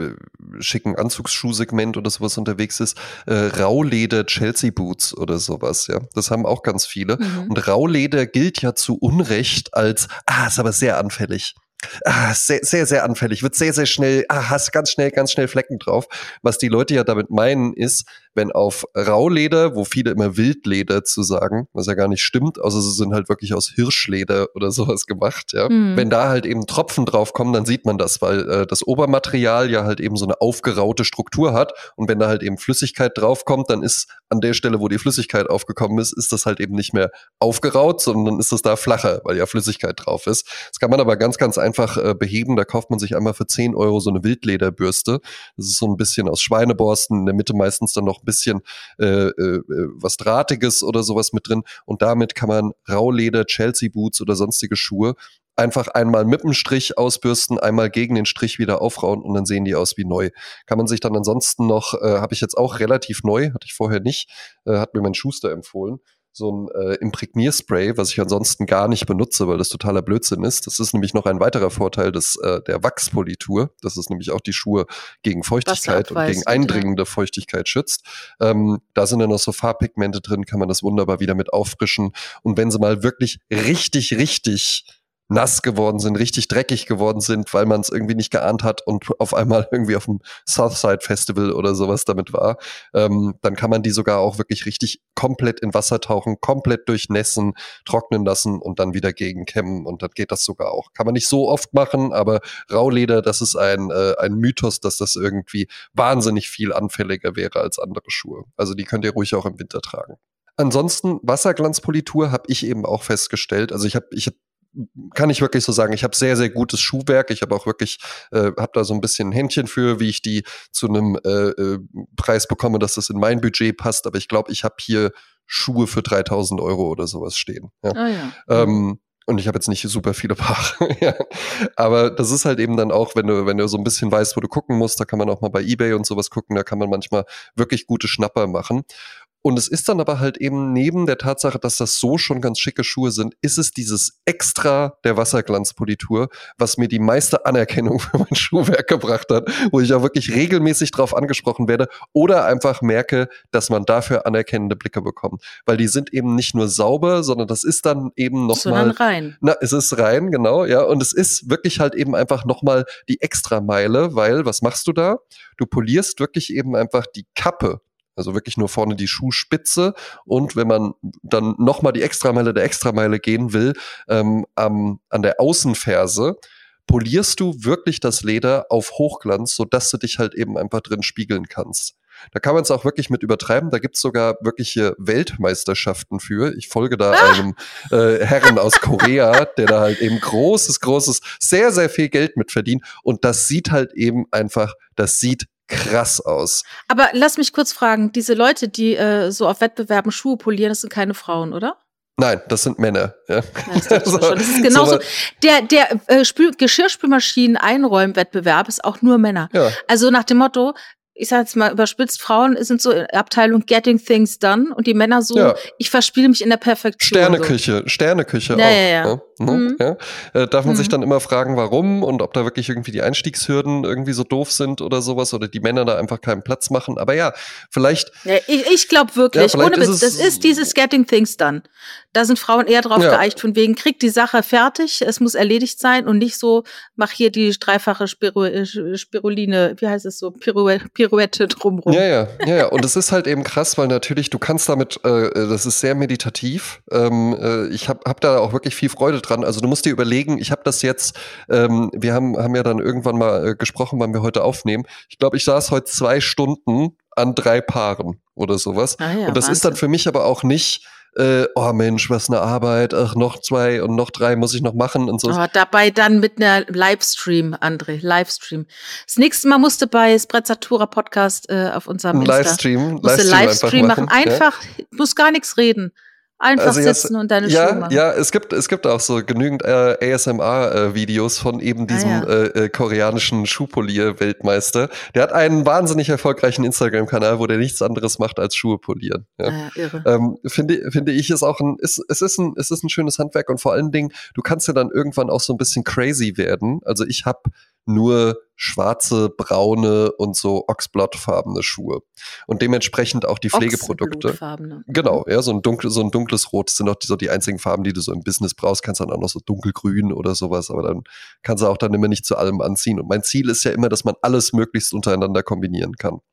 schicken Anzugsschuhsegment oder sowas unterwegs ist, äh, Rauleder Chelsea Boots oder sowas. Ja, das haben auch ganz viele. Mhm. Und Rauleder gilt ja zu Unrecht als ah, ist aber sehr anfällig. Ah, sehr, sehr, sehr anfällig, wird sehr, sehr schnell, ah, hast ganz schnell, ganz schnell Flecken drauf. Was die Leute ja damit meinen, ist, wenn auf Rauleder, wo viele immer Wildleder zu sagen, was ja gar nicht stimmt, außer sie sind halt wirklich aus Hirschleder oder sowas gemacht, ja. Mhm. Wenn da halt eben Tropfen draufkommen, dann sieht man das, weil äh, das Obermaterial ja halt eben so eine aufgeraute Struktur hat und wenn da halt eben Flüssigkeit draufkommt, dann ist an der Stelle, wo die Flüssigkeit aufgekommen ist, ist das halt eben nicht mehr aufgeraut, sondern ist das da flacher, weil ja Flüssigkeit drauf ist. Das kann man aber ganz, ganz einfach äh, beheben. Da kauft man sich einmal für 10 Euro so eine Wildlederbürste. Das ist so ein bisschen aus Schweineborsten, in der Mitte meistens dann noch bisschen äh, äh, was Drahtiges oder sowas mit drin. Und damit kann man Rauleder, Chelsea Boots oder sonstige Schuhe einfach einmal mit dem Strich ausbürsten, einmal gegen den Strich wieder aufrauen und dann sehen die aus wie neu. Kann man sich dann ansonsten noch, äh, habe ich jetzt auch relativ neu, hatte ich vorher nicht, äh, hat mir mein Schuster empfohlen, so ein äh, Imprägnierspray, was ich ansonsten gar nicht benutze, weil das totaler Blödsinn ist. Das ist nämlich noch ein weiterer Vorteil des, äh, der Wachspolitur. Das ist nämlich auch die Schuhe gegen Feuchtigkeit und gegen eindringende ja. Feuchtigkeit schützt. Ähm, da sind dann noch so Farbpigmente drin, kann man das wunderbar wieder mit auffrischen. Und wenn sie mal wirklich richtig, richtig nass geworden sind, richtig dreckig geworden sind, weil man es irgendwie nicht geahnt hat und auf einmal irgendwie auf dem Southside Festival oder sowas damit war, ähm, dann kann man die sogar auch wirklich richtig komplett in Wasser tauchen, komplett durchnässen, trocknen lassen und dann wieder gegenkämmen und dann geht das sogar auch. Kann man nicht so oft machen, aber Rauleder, das ist ein, äh, ein Mythos, dass das irgendwie wahnsinnig viel anfälliger wäre als andere Schuhe. Also die könnt ihr ruhig auch im Winter tragen. Ansonsten Wasserglanzpolitur habe ich eben auch festgestellt. Also ich habe ich hab kann ich wirklich so sagen, ich habe sehr, sehr gutes Schuhwerk. Ich habe auch wirklich, äh, habe da so ein bisschen ein Händchen für, wie ich die zu einem äh, äh, Preis bekomme, dass das in mein Budget passt. Aber ich glaube, ich habe hier Schuhe für 3000 Euro oder sowas stehen. Ja. Ah, ja. Ähm, und ich habe jetzt nicht super viele Paare. ja. Aber das ist halt eben dann auch, wenn du, wenn du so ein bisschen weißt, wo du gucken musst, da kann man auch mal bei Ebay und sowas gucken, da kann man manchmal wirklich gute Schnapper machen. Und es ist dann aber halt eben neben der Tatsache, dass das so schon ganz schicke Schuhe sind, ist es dieses Extra der Wasserglanzpolitur, was mir die meiste Anerkennung für mein Schuhwerk gebracht hat, wo ich auch wirklich regelmäßig drauf angesprochen werde oder einfach merke, dass man dafür anerkennende Blicke bekommt. Weil die sind eben nicht nur sauber, sondern das ist dann eben nochmal. Rein. Na, es ist rein, genau, ja. Und es ist wirklich halt eben einfach nochmal die Extrameile, weil was machst du da? Du polierst wirklich eben einfach die Kappe also wirklich nur vorne die Schuhspitze. Und wenn man dann nochmal die Extrameile der Extrameile gehen will, ähm, am, an der Außenferse, polierst du wirklich das Leder auf Hochglanz, sodass du dich halt eben einfach drin spiegeln kannst. Da kann man es auch wirklich mit übertreiben. Da gibt's sogar wirkliche Weltmeisterschaften für. Ich folge da ah. einem äh, Herren aus Korea, der da halt eben großes, großes, sehr, sehr viel Geld mit verdient. Und das sieht halt eben einfach, das sieht krass aus. Aber lass mich kurz fragen, diese Leute, die äh, so auf Wettbewerben Schuhe polieren, das sind keine Frauen, oder? Nein, das sind Männer. Ja. Das, so, das ist genauso. So, der der äh, Spül Geschirrspülmaschinen Einräumwettbewerb ist auch nur Männer. Ja. Also nach dem Motto, ich sag jetzt mal überspitzt, Frauen sind so in Abteilung Getting Things Done und die Männer so, Ja. ich verspiele mich in der Perfektion. Sterneküche, Sterneküche Ja, auch. ja, ja. Ja, ne? Mhm. ja. Äh, darf man sich Mhm. dann immer fragen, warum und ob da wirklich irgendwie die Einstiegshürden irgendwie so doof sind oder sowas oder die Männer da einfach keinen Platz machen. Aber ja, vielleicht. Ja, ich ich glaube Ja, wirklich, vielleicht ohne Witz, das ist dieses Getting Things Done. Da sind Frauen eher drauf Ja. geeicht, von wegen, kriegt die Sache fertig, es muss erledigt sein und nicht so, mach hier die dreifache Spiru äh, Spiruline, wie heißt es so, Pirue Pirouette drumrum. ja, ja, ja, ja. Und es ist halt eben krass, weil natürlich, du kannst damit, äh, das ist sehr meditativ. Ähm, äh, ich habe hab da auch wirklich viel Freude dran. Also du musst dir überlegen, ich habe das jetzt, ähm, wir haben, haben ja dann irgendwann mal äh, gesprochen, wann wir heute aufnehmen. Ich glaube, ich saß heute zwei Stunden an drei Paaren oder sowas. Ah ja, und das ist dann Wahnsinn. für mich aber auch nicht, äh, oh Mensch, was eine Arbeit, ach, noch zwei und noch drei muss ich noch machen und so. Oh, dabei dann mit einer Livestream, André, Livestream. Das nächste Mal musste bei Sprezzatura Podcast äh, auf unserem Insta, Livestream, musste Livestream machen. ja. Einfach, muss gar nichts reden. Einfach Also jetzt- sitzen und deine ja, Show machen. Ja, es gibt, es gibt auch so genügend äh, ASMR-Videos von eben diesem Ah, ja. äh, äh, koreanischen Schuhpolier-Weltmeister. Der hat einen wahnsinnig erfolgreichen Instagram-Kanal, wo der nichts anderes macht als Schuhe polieren. Ja. Ah, irre. Ähm, finde, finde ich ist auch ein, ist, es ist ein, es ist ein schönes Handwerk und vor allen Dingen, du kannst ja dann irgendwann auch so ein bisschen crazy werden. Also ich habe nur schwarze, braune und so oxblottfarbene Schuhe und dementsprechend auch die Pflegeprodukte. Genau, ja, so ein, dunkel, so ein dunkles Rot sind auch die, so die einzigen Farben, die du so im Business brauchst. Kannst dann auch noch so dunkelgrün oder sowas, aber dann kannst du auch dann immer nicht zu allem anziehen. Und mein Ziel ist ja immer, dass man alles möglichst untereinander kombinieren kann. Und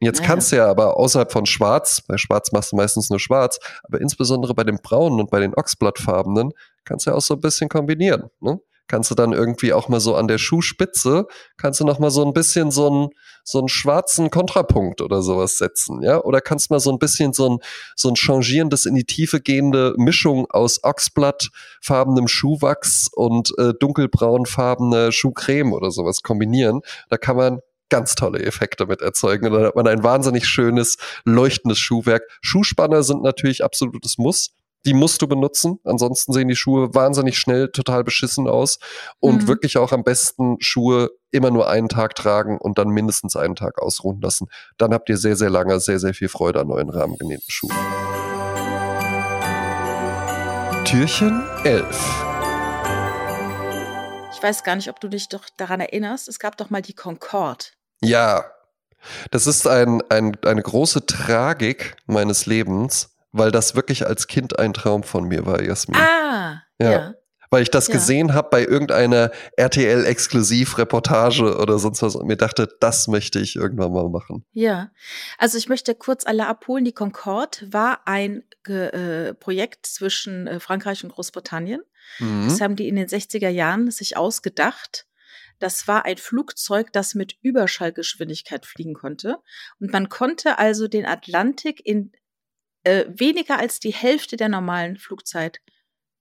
jetzt Ja, kannst du ja aber außerhalb von Schwarz, bei Schwarz machst du meistens nur Schwarz, aber insbesondere bei den braunen und bei den Ochsblattfarbenen kannst du ja auch so ein bisschen kombinieren. Ne? Kannst du dann irgendwie auch mal so an der Schuhspitze, kannst du noch mal so ein bisschen so einen, so einen schwarzen Kontrapunkt oder sowas setzen, ja? Oder kannst mal so ein bisschen so ein, so ein changierendes in die Tiefe gehende Mischung aus Ochsblattfarbenem Schuhwachs und äh, dunkelbraunfarbener Schuhcreme oder sowas kombinieren. Da kann man ganz tolle Effekte mit erzeugen. Und dann hat man ein wahnsinnig schönes, leuchtendes Schuhwerk. Schuhspanner sind natürlich absolutes Muss. Die musst du benutzen, ansonsten sehen die Schuhe wahnsinnig schnell total beschissen aus. Und Mhm. wirklich auch am besten Schuhe immer nur einen Tag tragen und dann mindestens einen Tag ausruhen lassen. Dann habt ihr sehr, sehr lange, sehr, sehr viel Freude an neuen rahmengenähten Schuhen. Türchen 11. Ich weiß gar nicht, ob du dich doch daran erinnerst. Es gab doch mal die Concorde. Ja, das ist ein, ein, eine große Tragik meines Lebens, weil das wirklich als Kind ein Traum von mir war, Jasmin. Ah, Ja. ja. Weil ich das Ja. gesehen habe bei irgendeiner RTL-Exklusiv-Reportage oder sonst was und mir dachte, das möchte ich irgendwann mal machen. Ja, also ich möchte kurz alle abholen. Die Concorde war ein äh, Projekt zwischen äh, Frankreich und Großbritannien. Mhm. Das haben die in den 60er Jahren sich ausgedacht. Das war ein Flugzeug, das mit Überschallgeschwindigkeit fliegen konnte. Und man konnte also den Atlantik in äh, weniger als die Hälfte der normalen Flugzeit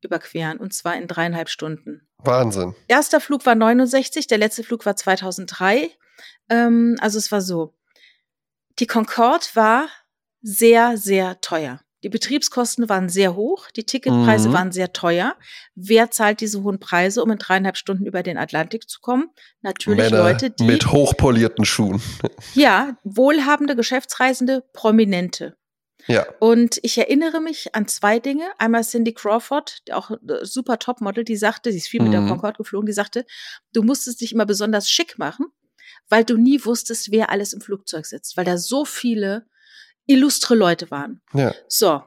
überqueren, und zwar in dreieinhalb Stunden. Wahnsinn. Erster Flug war 69, der letzte Flug war 2003. Ähm, also es war so. Die Concorde war sehr, sehr teuer. Die Betriebskosten waren sehr hoch, die Ticketpreise Mhm. waren sehr teuer. Wer zahlt diese hohen Preise, um in dreieinhalb Stunden über den Atlantik zu kommen? Natürlich Männer Leute, die mit hochpolierten Schuhen. ja wohlhabende Geschäftsreisende, Prominente. Ja. Und ich erinnere mich an zwei Dinge. Einmal Cindy Crawford, auch äh, super Topmodel, die sagte, sie ist viel mit der Mhm. Concorde geflogen, die sagte, du musstest dich immer besonders schick machen, weil du nie wusstest, wer alles im Flugzeug sitzt, weil da so viele illustre Leute waren. Ja. So.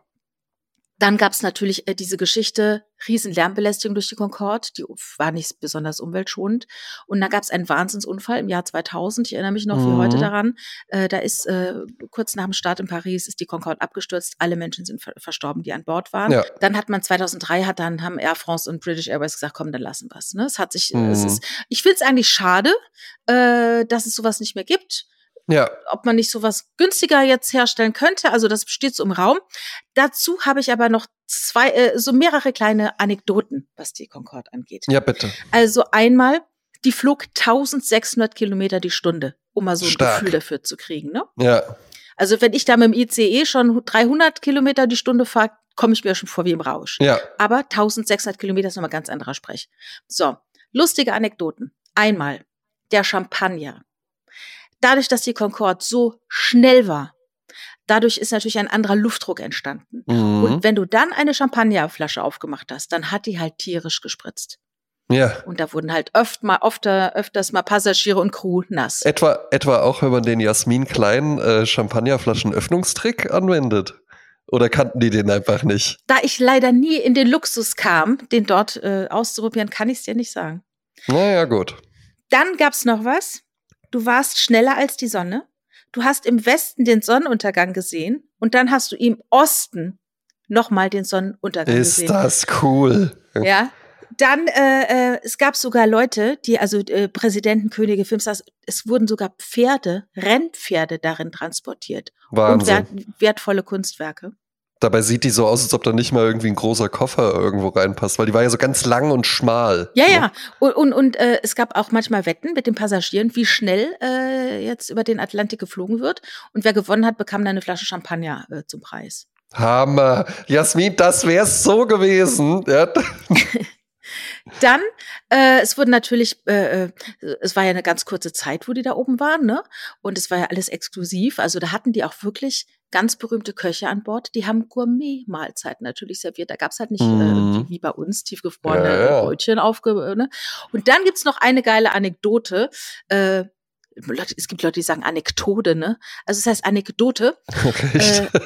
Dann gab es natürlich äh, diese Geschichte, riesen Lärmbelästigung durch die Concorde, die war nicht besonders umweltschonend. Und dann gab es einen Wahnsinnsunfall im Jahr 2000, ich erinnere mich noch wie Mhm. heute daran. Äh, da ist äh, kurz nach dem Start in Paris ist die Concorde abgestürzt, alle Menschen sind ver verstorben, die an Bord waren. Ja. Dann hat man 2003, hat dann haben Air France und British Airways gesagt, komm, dann lassen wir's. Ne? Es hat sich, äh, es Mhm. ist, ich finde es eigentlich schade, äh, dass es sowas nicht mehr gibt Ja. ob man nicht sowas günstiger jetzt herstellen könnte. Also das steht so im Raum. Dazu habe ich aber noch zwei, äh, so mehrere kleine Anekdoten, was die Concorde angeht. Ja, bitte. Also einmal, die flog 1600 Kilometer die Stunde, um mal so ein Stark. Gefühl dafür zu kriegen. Ne? Ja. Also wenn ich da mit dem ICE schon 300 Kilometer die Stunde fahre, komme ich mir schon vor wie im Rausch. Ja. Aber 1600 Kilometer ist nochmal ganz anderer Sprech. So, lustige Anekdoten. Einmal, der Champagner. Dadurch, dass die Concorde so schnell war, dadurch ist natürlich ein anderer Luftdruck entstanden. Mhm. Und wenn du dann eine Champagnerflasche aufgemacht hast, dann hat die halt tierisch gespritzt. Ja. Und da wurden halt öfter mal, öfter, öfters mal Passagiere und Crew nass. Etwa, etwa auch, wenn man den Jasmin Klein äh, Champagnerflaschen-Öffnungstrick anwendet. Oder kannten die den einfach nicht? Da ich leider nie in den Luxus kam, den dort äh, auszuprobieren, kann ich es dir nicht sagen. Naja, gut. Dann gab's noch was. Du warst schneller als die Sonne. Du hast im Westen den Sonnenuntergang gesehen und dann hast du im Osten nochmal den Sonnenuntergang Ist gesehen. das cool. Ja. Dann, äh, äh, es gab sogar Leute, die, also äh, Präsidenten, Könige, Filmstars, es wurden sogar Pferde, Rennpferde darin transportiert. Und Wahnsinn. wert, wertvolle Kunstwerke. Dabei sieht die so aus, als ob da nicht mal irgendwie ein großer Koffer irgendwo reinpasst, weil die war ja so ganz lang und schmal. Ja, ne? ja. Und, und, und äh, es gab auch manchmal Wetten mit den Passagieren, wie schnell äh, jetzt über den Atlantik geflogen wird. Und wer gewonnen hat, bekam dann eine Flasche Champagner äh, zum Preis. Hammer. Jasmin, das wär's so gewesen. Ja. Dann, äh, es wurden natürlich, äh, äh, es war ja eine ganz kurze Zeit, wo die da oben waren, ne? Und es war ja alles exklusiv. Also da hatten die auch wirklich ganz berühmte Köche an Bord. Die haben Gourmet-Mahlzeiten natürlich serviert. Da gab's halt nicht Mhm. äh, wie bei uns tiefgefrorene Ja, ja. Brötchen aufge. Ne? Und dann gibt's noch eine geile Anekdote. Äh, Leute, es gibt Leute, die sagen Anekdote, ne? Also es heißt Anekdote. Echt?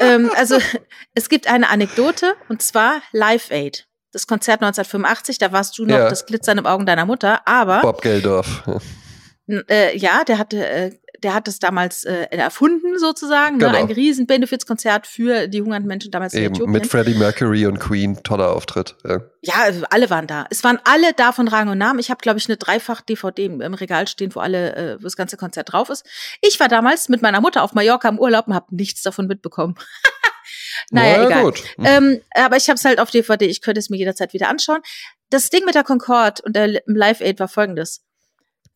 Ähm, also es gibt eine Anekdote und zwar Live Aid. Das Konzert 1985, da warst du noch Ja. das Glitzern im Augen deiner Mutter, aber Bob Geldorf. äh, ja, der hatte, äh, der hat es damals äh, erfunden sozusagen, ne? Genau. ein riesen Benefizkonzert für die hungernden Menschen damals in Eben, Äthiopien. mit Freddie Mercury und Queen. Toller Auftritt. Ja. ja, also alle waren da. Es waren alle da von Rang und Namen. Ich habe, glaube ich, eine dreifach DVD im im Regal stehen, wo alle, äh, wo das ganze Konzert drauf ist. Ich war damals mit meiner Mutter auf Mallorca im Urlaub und habe nichts davon mitbekommen. naja, Na egal. gut. Ähm, aber ich habe es halt auf DVD, ich könnte es mir jederzeit wieder anschauen. Das Ding mit der Concorde und der Live Aid war folgendes.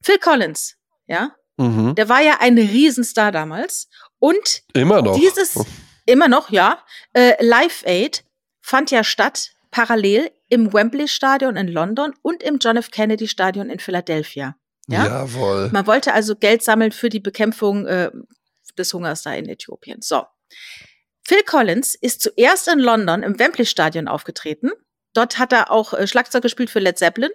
Phil Collins, ja, Mhm. der war ja ein Riesenstar damals und Immer noch. dieses immer noch, ja, äh, Live Aid fand ja statt parallel im Wembley Stadion in London und im John F. Kennedy Stadion in Philadelphia. Ja? Jawohl. Man wollte also Geld sammeln für die Bekämpfung äh, des Hungers da in Äthiopien. So. Phil Collins ist zuerst in London im Wembley Stadion aufgetreten. Dort hat er auch äh, Schlagzeug gespielt für Led Zeppelin.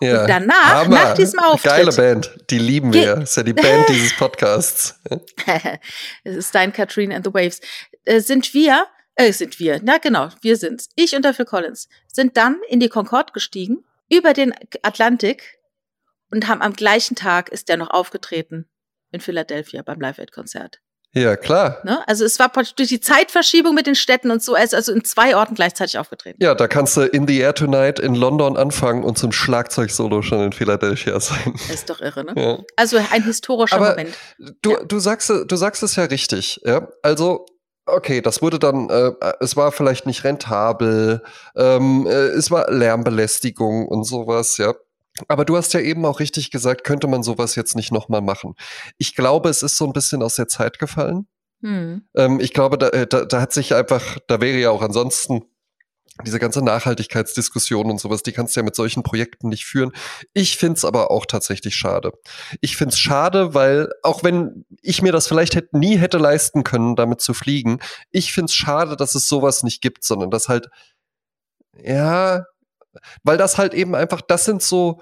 Ja. Und danach, Hammer. nach diesem Auftritt, Geile Band. Die lieben wir. Ist ja die Band dieses Podcasts. es ist Stein, Katrine and the Waves, äh, sind wir, äh, sind wir, na genau, wir sind's, ich und der Phil Collins, sind dann in die Concorde gestiegen, über den Atlantik und haben am gleichen Tag ist der noch aufgetreten in Philadelphia beim Live-Aid-Konzert. Ja, klar. Ne? Also es war praktisch durch die Zeitverschiebung mit den Städten und so, ist also in zwei Orten gleichzeitig aufgetreten. Ja, da kannst du In the Air Tonight in London anfangen und zum Schlagzeug-Solo schon in Philadelphia sein. Das ist doch irre, ne? Ja. Also ein historischer Aber Moment. Du, Ja. du, sagst, du sagst es ja richtig, ja. Also, okay, das wurde dann, äh, es war vielleicht nicht rentabel, ähm, äh, es war Lärmbelästigung und sowas, ja. Aber du hast ja eben auch richtig gesagt, könnte man sowas jetzt nicht nochmal machen. Ich glaube, es ist so ein bisschen aus der Zeit gefallen. Hm. Ähm, ich glaube, da, äh, da, da hat sich einfach, da wäre ja auch ansonsten diese ganze Nachhaltigkeitsdiskussion und sowas, die kannst du ja mit solchen Projekten nicht führen. Ich find's aber auch tatsächlich schade. Ich find's schade, weil auch wenn ich mir das vielleicht hätte, nie hätte leisten können, damit zu fliegen, ich find's schade, dass es sowas nicht gibt, sondern dass halt, ja, weil das halt eben einfach, das sind so,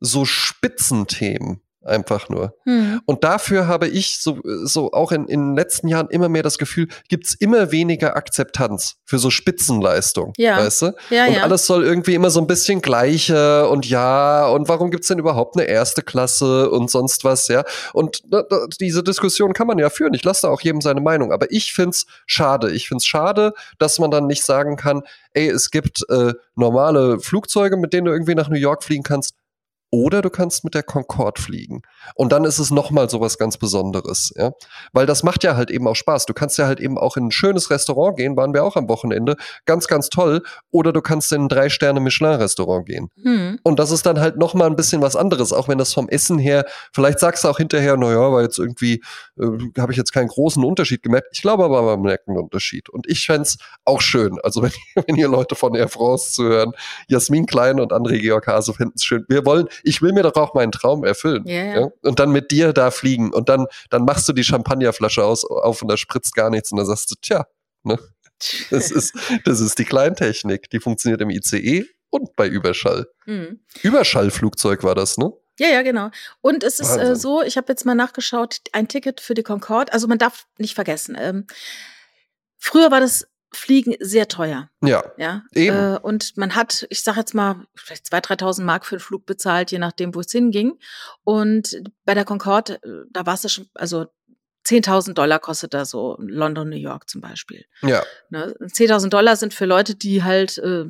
so Spitzenthemen einfach nur. Hm. Und dafür habe ich so, so auch in, in den letzten Jahren immer mehr das Gefühl, gibt's immer weniger Akzeptanz für so Spitzenleistung. Ja. Weißt du? Ja, und ja. alles soll irgendwie immer so ein bisschen gleicher und ja, und warum gibt's denn überhaupt eine erste Klasse und sonst was, ja? Und da, da, diese Diskussion kann man ja führen. Ich lasse da auch jedem seine Meinung. Aber ich find's schade. Ich find's schade, dass man dann nicht sagen kann, ey, es gibt äh, normale Flugzeuge, mit denen du irgendwie nach New York fliegen kannst. Oder du kannst mit der Concorde fliegen. Und dann ist es nochmal sowas ganz Besonderes, ja. Weil das macht ja halt eben auch Spaß. Du kannst ja halt eben auch in ein schönes Restaurant gehen, waren wir auch am Wochenende. Ganz, ganz toll. Oder du kannst in ein Drei-Sterne-Michelin-Restaurant gehen. Hm. Und das ist dann halt nochmal ein bisschen was anderes, auch wenn das vom Essen her, vielleicht sagst du auch hinterher, naja, weil jetzt irgendwie, äh, habe ich jetzt keinen großen Unterschied gemerkt. Ich glaube aber, man merkt einen Unterschied. Und ich fänd's auch schön. Also wenn, wenn ihr Leute von Air France zuhören, Jasmin Klein und André Georg Hase finden es schön. Wir wollen, ich will mir doch auch meinen Traum erfüllen. Ja, ja. Und dann mit dir da fliegen und dann, dann machst du die Champagnerflasche aus, auf und da spritzt gar nichts und dann sagst du, tja, ne? Das ist, das ist die Kleintechnik. Die funktioniert im ICE und bei Überschall. Mhm. Überschallflugzeug war das, ne? Ja, ja, genau. Und es ist äh, so, ich habe jetzt mal nachgeschaut, ein Ticket für die Concorde, also man darf nicht vergessen, ähm, früher war das Fliegen sehr teuer, Ja, ja. Eben. Äh, und man hat, ich sage jetzt mal, vielleicht 2.000, 3.000 Mark für den Flug bezahlt, je nachdem, wo es hinging. Und bei der Concorde, äh, da war es schon, also 10.000 Dollar kostet da so London, New York zum Beispiel. ja. Ne? 10.000 Dollar sind für Leute, die halt äh,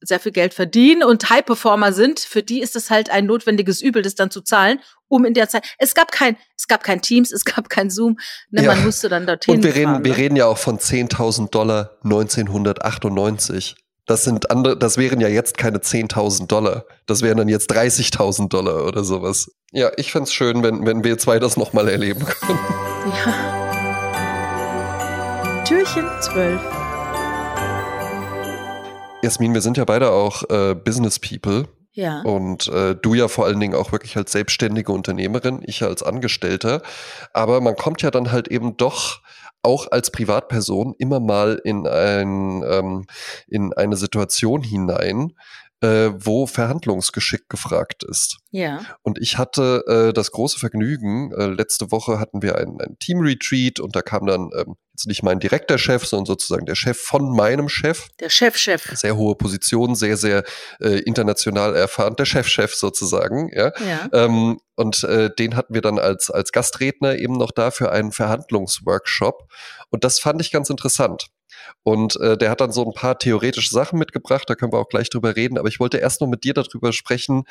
sehr viel Geld verdienen und High-Performer sind. Für die ist es halt ein notwendiges Übel, das dann zu zahlen, um in der Zeit. Es gab kein, es gab kein Teams, es gab kein Zoom. Ne? Ja. Man musste dann dorthin. Und wir reden, fahren, wir ne? reden ja auch von 10.000 Dollar 1998. Das sind andere, das wären ja jetzt keine 10.000 Dollar. Das wären dann jetzt 30.000 Dollar oder sowas. Ja, ich fänd's schön, wenn, wenn wir zwei das nochmal erleben können. Ja. Türchen 12. Jasmin, wir sind ja beide auch äh, Business People Ja. und äh, du ja vor allen Dingen auch wirklich als selbstständige Unternehmerin, ich ja als Angestellter. Aber man kommt ja dann halt eben doch auch als Privatperson immer mal in, ein, ähm, in eine Situation hinein, äh, wo Verhandlungsgeschick gefragt ist. Ja. Und ich hatte äh, das große Vergnügen, äh, letzte Woche hatten wir ein, ein Team-Retreat und da kam dann ähm, jetzt nicht mein direkter Chef, sondern sozusagen der Chef von meinem Chef. Der Chef-Chef. Sehr hohe Position, sehr, sehr äh, international erfahren, der Chef-Chef sozusagen, ja. Ja. Ähm, und äh, den hatten wir dann als, als Gastredner eben noch da für einen Verhandlungsworkshop. Und das fand ich ganz interessant. Und äh, der hat dann so ein paar theoretische Sachen mitgebracht, da können wir auch gleich drüber reden. Aber ich wollte erst noch mit dir darüber sprechen,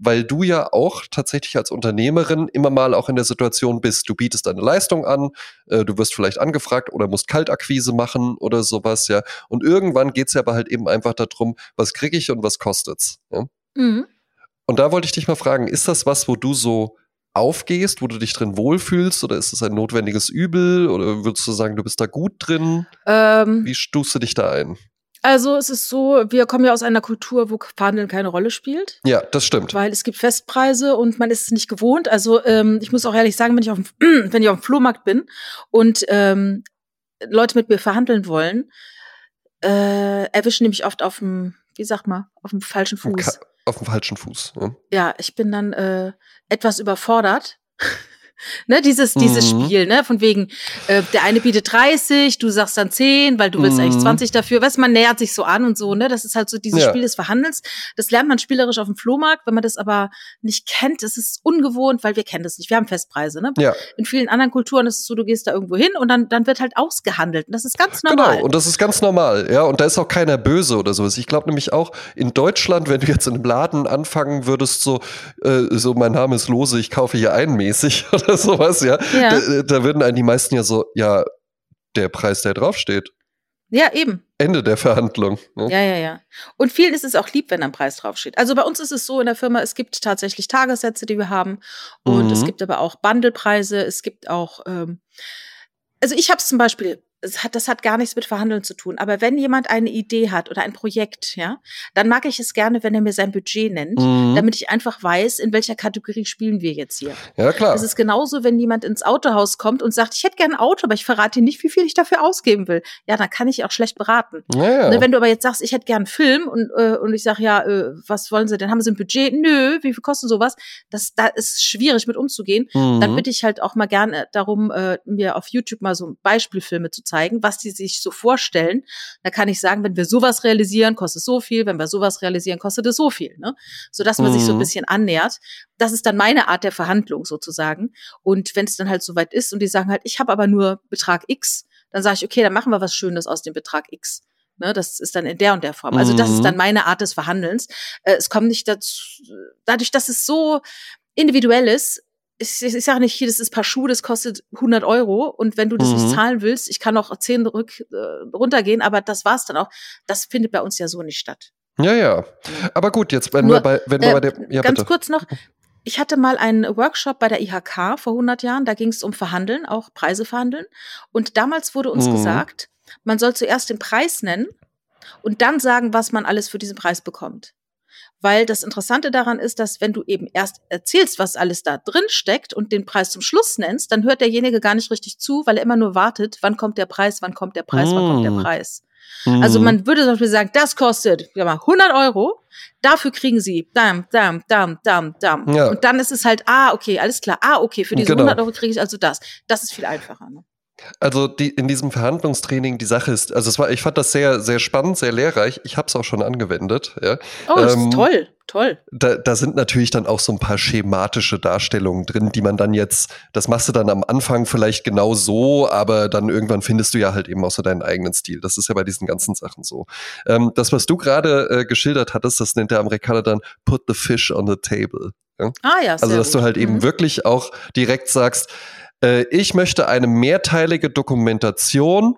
weil du ja auch tatsächlich als Unternehmerin immer mal auch in der Situation bist. Du bietest deine Leistung an, äh, du wirst vielleicht angefragt oder musst Kaltakquise machen oder sowas, ja. Und irgendwann geht's ja aber halt eben einfach darum, was kriege ich und was kostet's. Ja? Mhm. Und da wollte ich dich mal fragen, ist das was, wo du so aufgehst, wo du dich drin wohlfühlst oder ist es ein notwendiges Übel oder würdest du sagen, du bist da gut drin? Ähm, Wie stufst du dich da ein? also es ist so, wir kommen ja aus einer Kultur, wo Verhandeln keine Rolle spielt. Ja, das stimmt. Weil es gibt Festpreise und man ist es nicht gewohnt. Also ähm, ich muss auch ehrlich sagen, wenn ich auf dem, wenn ich auf dem Flohmarkt bin und ähm, Leute mit mir verhandeln wollen, äh, erwischen die mich oft auf dem, wie sagt man, auf dem falschen Fuß. Auf dem falschen Fuß. Ja. Ja, ich bin dann äh, etwas überfordert. Ne, dieses, dieses Mhm. Spiel, ne, von wegen, äh, der eine bietet 30, du sagst dann 10, weil du willst Mhm. eigentlich 20 dafür. Weißt man nähert sich so an und so, ne? Das ist halt so dieses Ja. Spiel des Verhandelns. Das lernt man spielerisch auf dem Flohmarkt. Wenn man das aber nicht kennt, das ist ungewohnt, weil wir kennen das nicht. Wir haben Festpreise, ne? ja, In vielen anderen Kulturen ist es so, du gehst da irgendwo hin und dann, dann wird halt ausgehandelt. Und das ist ganz normal. genau. Und das ist ganz normal. Ja, und da ist auch keiner böse oder sowas. Ich glaube nämlich auch in Deutschland, wenn du jetzt in einem Laden anfangen würdest, so, äh, so mein Name ist Lose, ich kaufe hier ein mäßig oder sowas, ja, Ja. Da, da würden einen die meisten ja so, ja, der Preis, der draufsteht. ja, eben. Ende der Verhandlung. Ne? Ja, ja, ja. Und vielen ist es auch lieb, wenn ein Preis draufsteht. Also bei uns ist es so in der Firma, es gibt tatsächlich Tagessätze, die wir haben. Und Mhm. es gibt aber auch Bundlepreise. Es gibt auch, ähm, also ich habe es zum Beispiel, es hat, das hat gar nichts mit Verhandeln zu tun. Aber wenn jemand eine Idee hat oder ein Projekt, ja, dann mag ich es gerne, wenn er mir sein Budget nennt, Mhm. damit ich einfach weiß, in welcher Kategorie spielen wir jetzt hier. Ja, klar. Es ist genauso, wenn jemand ins Autohaus kommt und sagt, ich hätte gerne ein Auto, aber ich verrate dir nicht, wie viel ich dafür ausgeben will. Ja, dann kann ich auch schlecht beraten. Ja, ja. Ne, wenn du aber jetzt sagst, ich hätte gern einen Film und, äh, und ich sage, ja, äh, was wollen Sie denn? Haben Sie ein Budget? Nö, wie viel kostet sowas? Das, da ist schwierig mit umzugehen. Dann Mhm. bitte ich halt auch mal gerne darum, äh, mir auf YouTube mal so Beispielfilme zu zeigen, was die sich so vorstellen. Da kann ich sagen, wenn wir sowas realisieren, kostet es so viel, wenn wir sowas realisieren, kostet es so viel. Ne? Sodass man sich so ein Mhm. bisschen annähert. Das ist dann meine Art der Verhandlung sozusagen. Und wenn es dann halt soweit ist und die sagen halt, ich habe aber nur Betrag X, dann sage ich, okay, dann machen wir was Schönes aus dem Betrag X. Ne, das ist dann in der und der Form. Also das Mhm. ist dann meine Art des Verhandelns. Äh, es kommt nicht dazu, dadurch, dass es so individuell ist, ich, ich sage nicht, hier, das ist ein paar Schuhe, das kostet 100 Euro und wenn du das Mhm. nicht zahlen willst, ich kann auch 10 rück, äh, runtergehen, aber das war's dann auch. Das findet bei uns ja so nicht statt. ja, ja. Aber gut, jetzt, wenn Nur, wir bei, wenn wir Äh, bei der, ja, ganz bitte. kurz noch. Ich hatte mal einen Workshop bei der IHK vor 100 Jahren. Da ging es um Verhandeln, auch Preise verhandeln. Und damals wurde uns Mhm. gesagt, man soll zuerst den Preis nennen und dann sagen, was man alles für diesen Preis bekommt. Weil das Interessante daran ist, dass wenn du eben erst erzählst, was alles da drin steckt und den Preis zum Schluss nennst, dann hört derjenige gar nicht richtig zu, weil er immer nur wartet, wann kommt der Preis, wann kommt der Preis, wann kommt der mm. Preis. Mm. Also man würde zum Beispiel sagen, das kostet ja mal 100 Euro, dafür kriegen sie dam, dam, dam, dam, dam. Ja. Und dann ist es halt, ah, okay, alles klar, ah, okay, für diese genau. 100 Euro kriege ich also das. Das ist viel einfacher. Ne? Also die, in diesem Verhandlungstraining, die Sache ist, also es war, ich fand das sehr, sehr spannend, sehr lehrreich. Ich habe es auch schon angewendet. Ja. Oh, das ähm, ist toll, toll. Da, da sind natürlich dann auch so ein paar schematische Darstellungen drin, die man dann jetzt, das machst du dann am Anfang vielleicht genau so, aber dann irgendwann findest du ja halt eben auch so deinen eigenen Stil. Das ist ja bei diesen ganzen Sachen so. Ähm, das, was du gerade äh, geschildert hattest, das nennt der Amerikaner dann Put the fish on the table. Ja? Ah ja. Also dass gut. du halt eben mhm. wirklich auch direkt sagst, äh, ich möchte eine mehrteilige Dokumentation,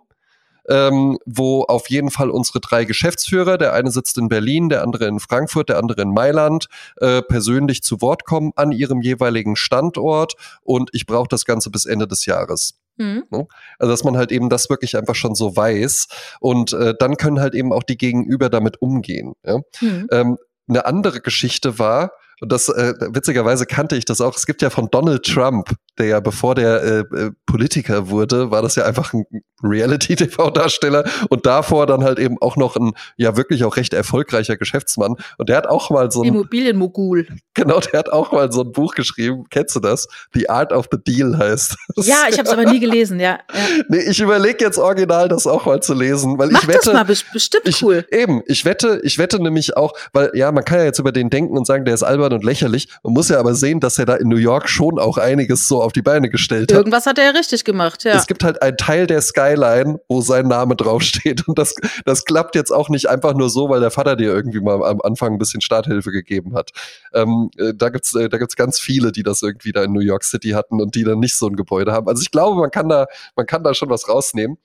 ähm, wo auf jeden Fall unsere drei Geschäftsführer, der eine sitzt in Berlin, der andere in Frankfurt, der andere in Mailand, äh, persönlich zu Wort kommen an ihrem jeweiligen Standort und ich brauche das Ganze bis Ende des Jahres. Mhm. Ne? Also dass man halt eben das wirklich einfach schon so weiß und äh, dann können halt eben auch die Gegenüber damit umgehen. Ja? Mhm. Ähm, eine andere Geschichte war, und das äh, witzigerweise kannte ich das auch. Es gibt ja von Donald Trump, der ja bevor der äh, äh Politiker wurde, war das ja einfach ein Reality-TV-Darsteller und davor dann halt eben auch noch ein ja wirklich auch recht erfolgreicher Geschäftsmann. Und der hat auch mal so ein Immobilienmogul. Genau, der hat auch mal so ein Buch geschrieben. Kennst du das? The Art of the Deal heißt. Das. Ja, ich habe es aber nie gelesen. Ja. ja. Nee, ich überlege jetzt original das auch mal zu lesen, weil Mach ich wette. Das mal, bestimmt ich, cool. Eben, ich wette, ich wette nämlich auch, weil ja, man kann ja jetzt über den denken und sagen, der ist albern und lächerlich. Man muss ja aber sehen, dass er da in New York schon auch einiges so auf die Beine gestellt hat. Irgendwas hat er ja richtig gemacht, ja. Es gibt halt einen Teil der Skyline, wo sein Name draufsteht. Und das, das klappt jetzt auch nicht einfach nur so, weil der Vater dir irgendwie mal am Anfang ein bisschen Starthilfe gegeben hat. Ähm, äh, da gibt's äh, da gibt's ganz viele, die das irgendwie da in New York City hatten und die dann nicht so ein Gebäude haben. Also ich glaube, man kann da, man kann da schon was rausnehmen.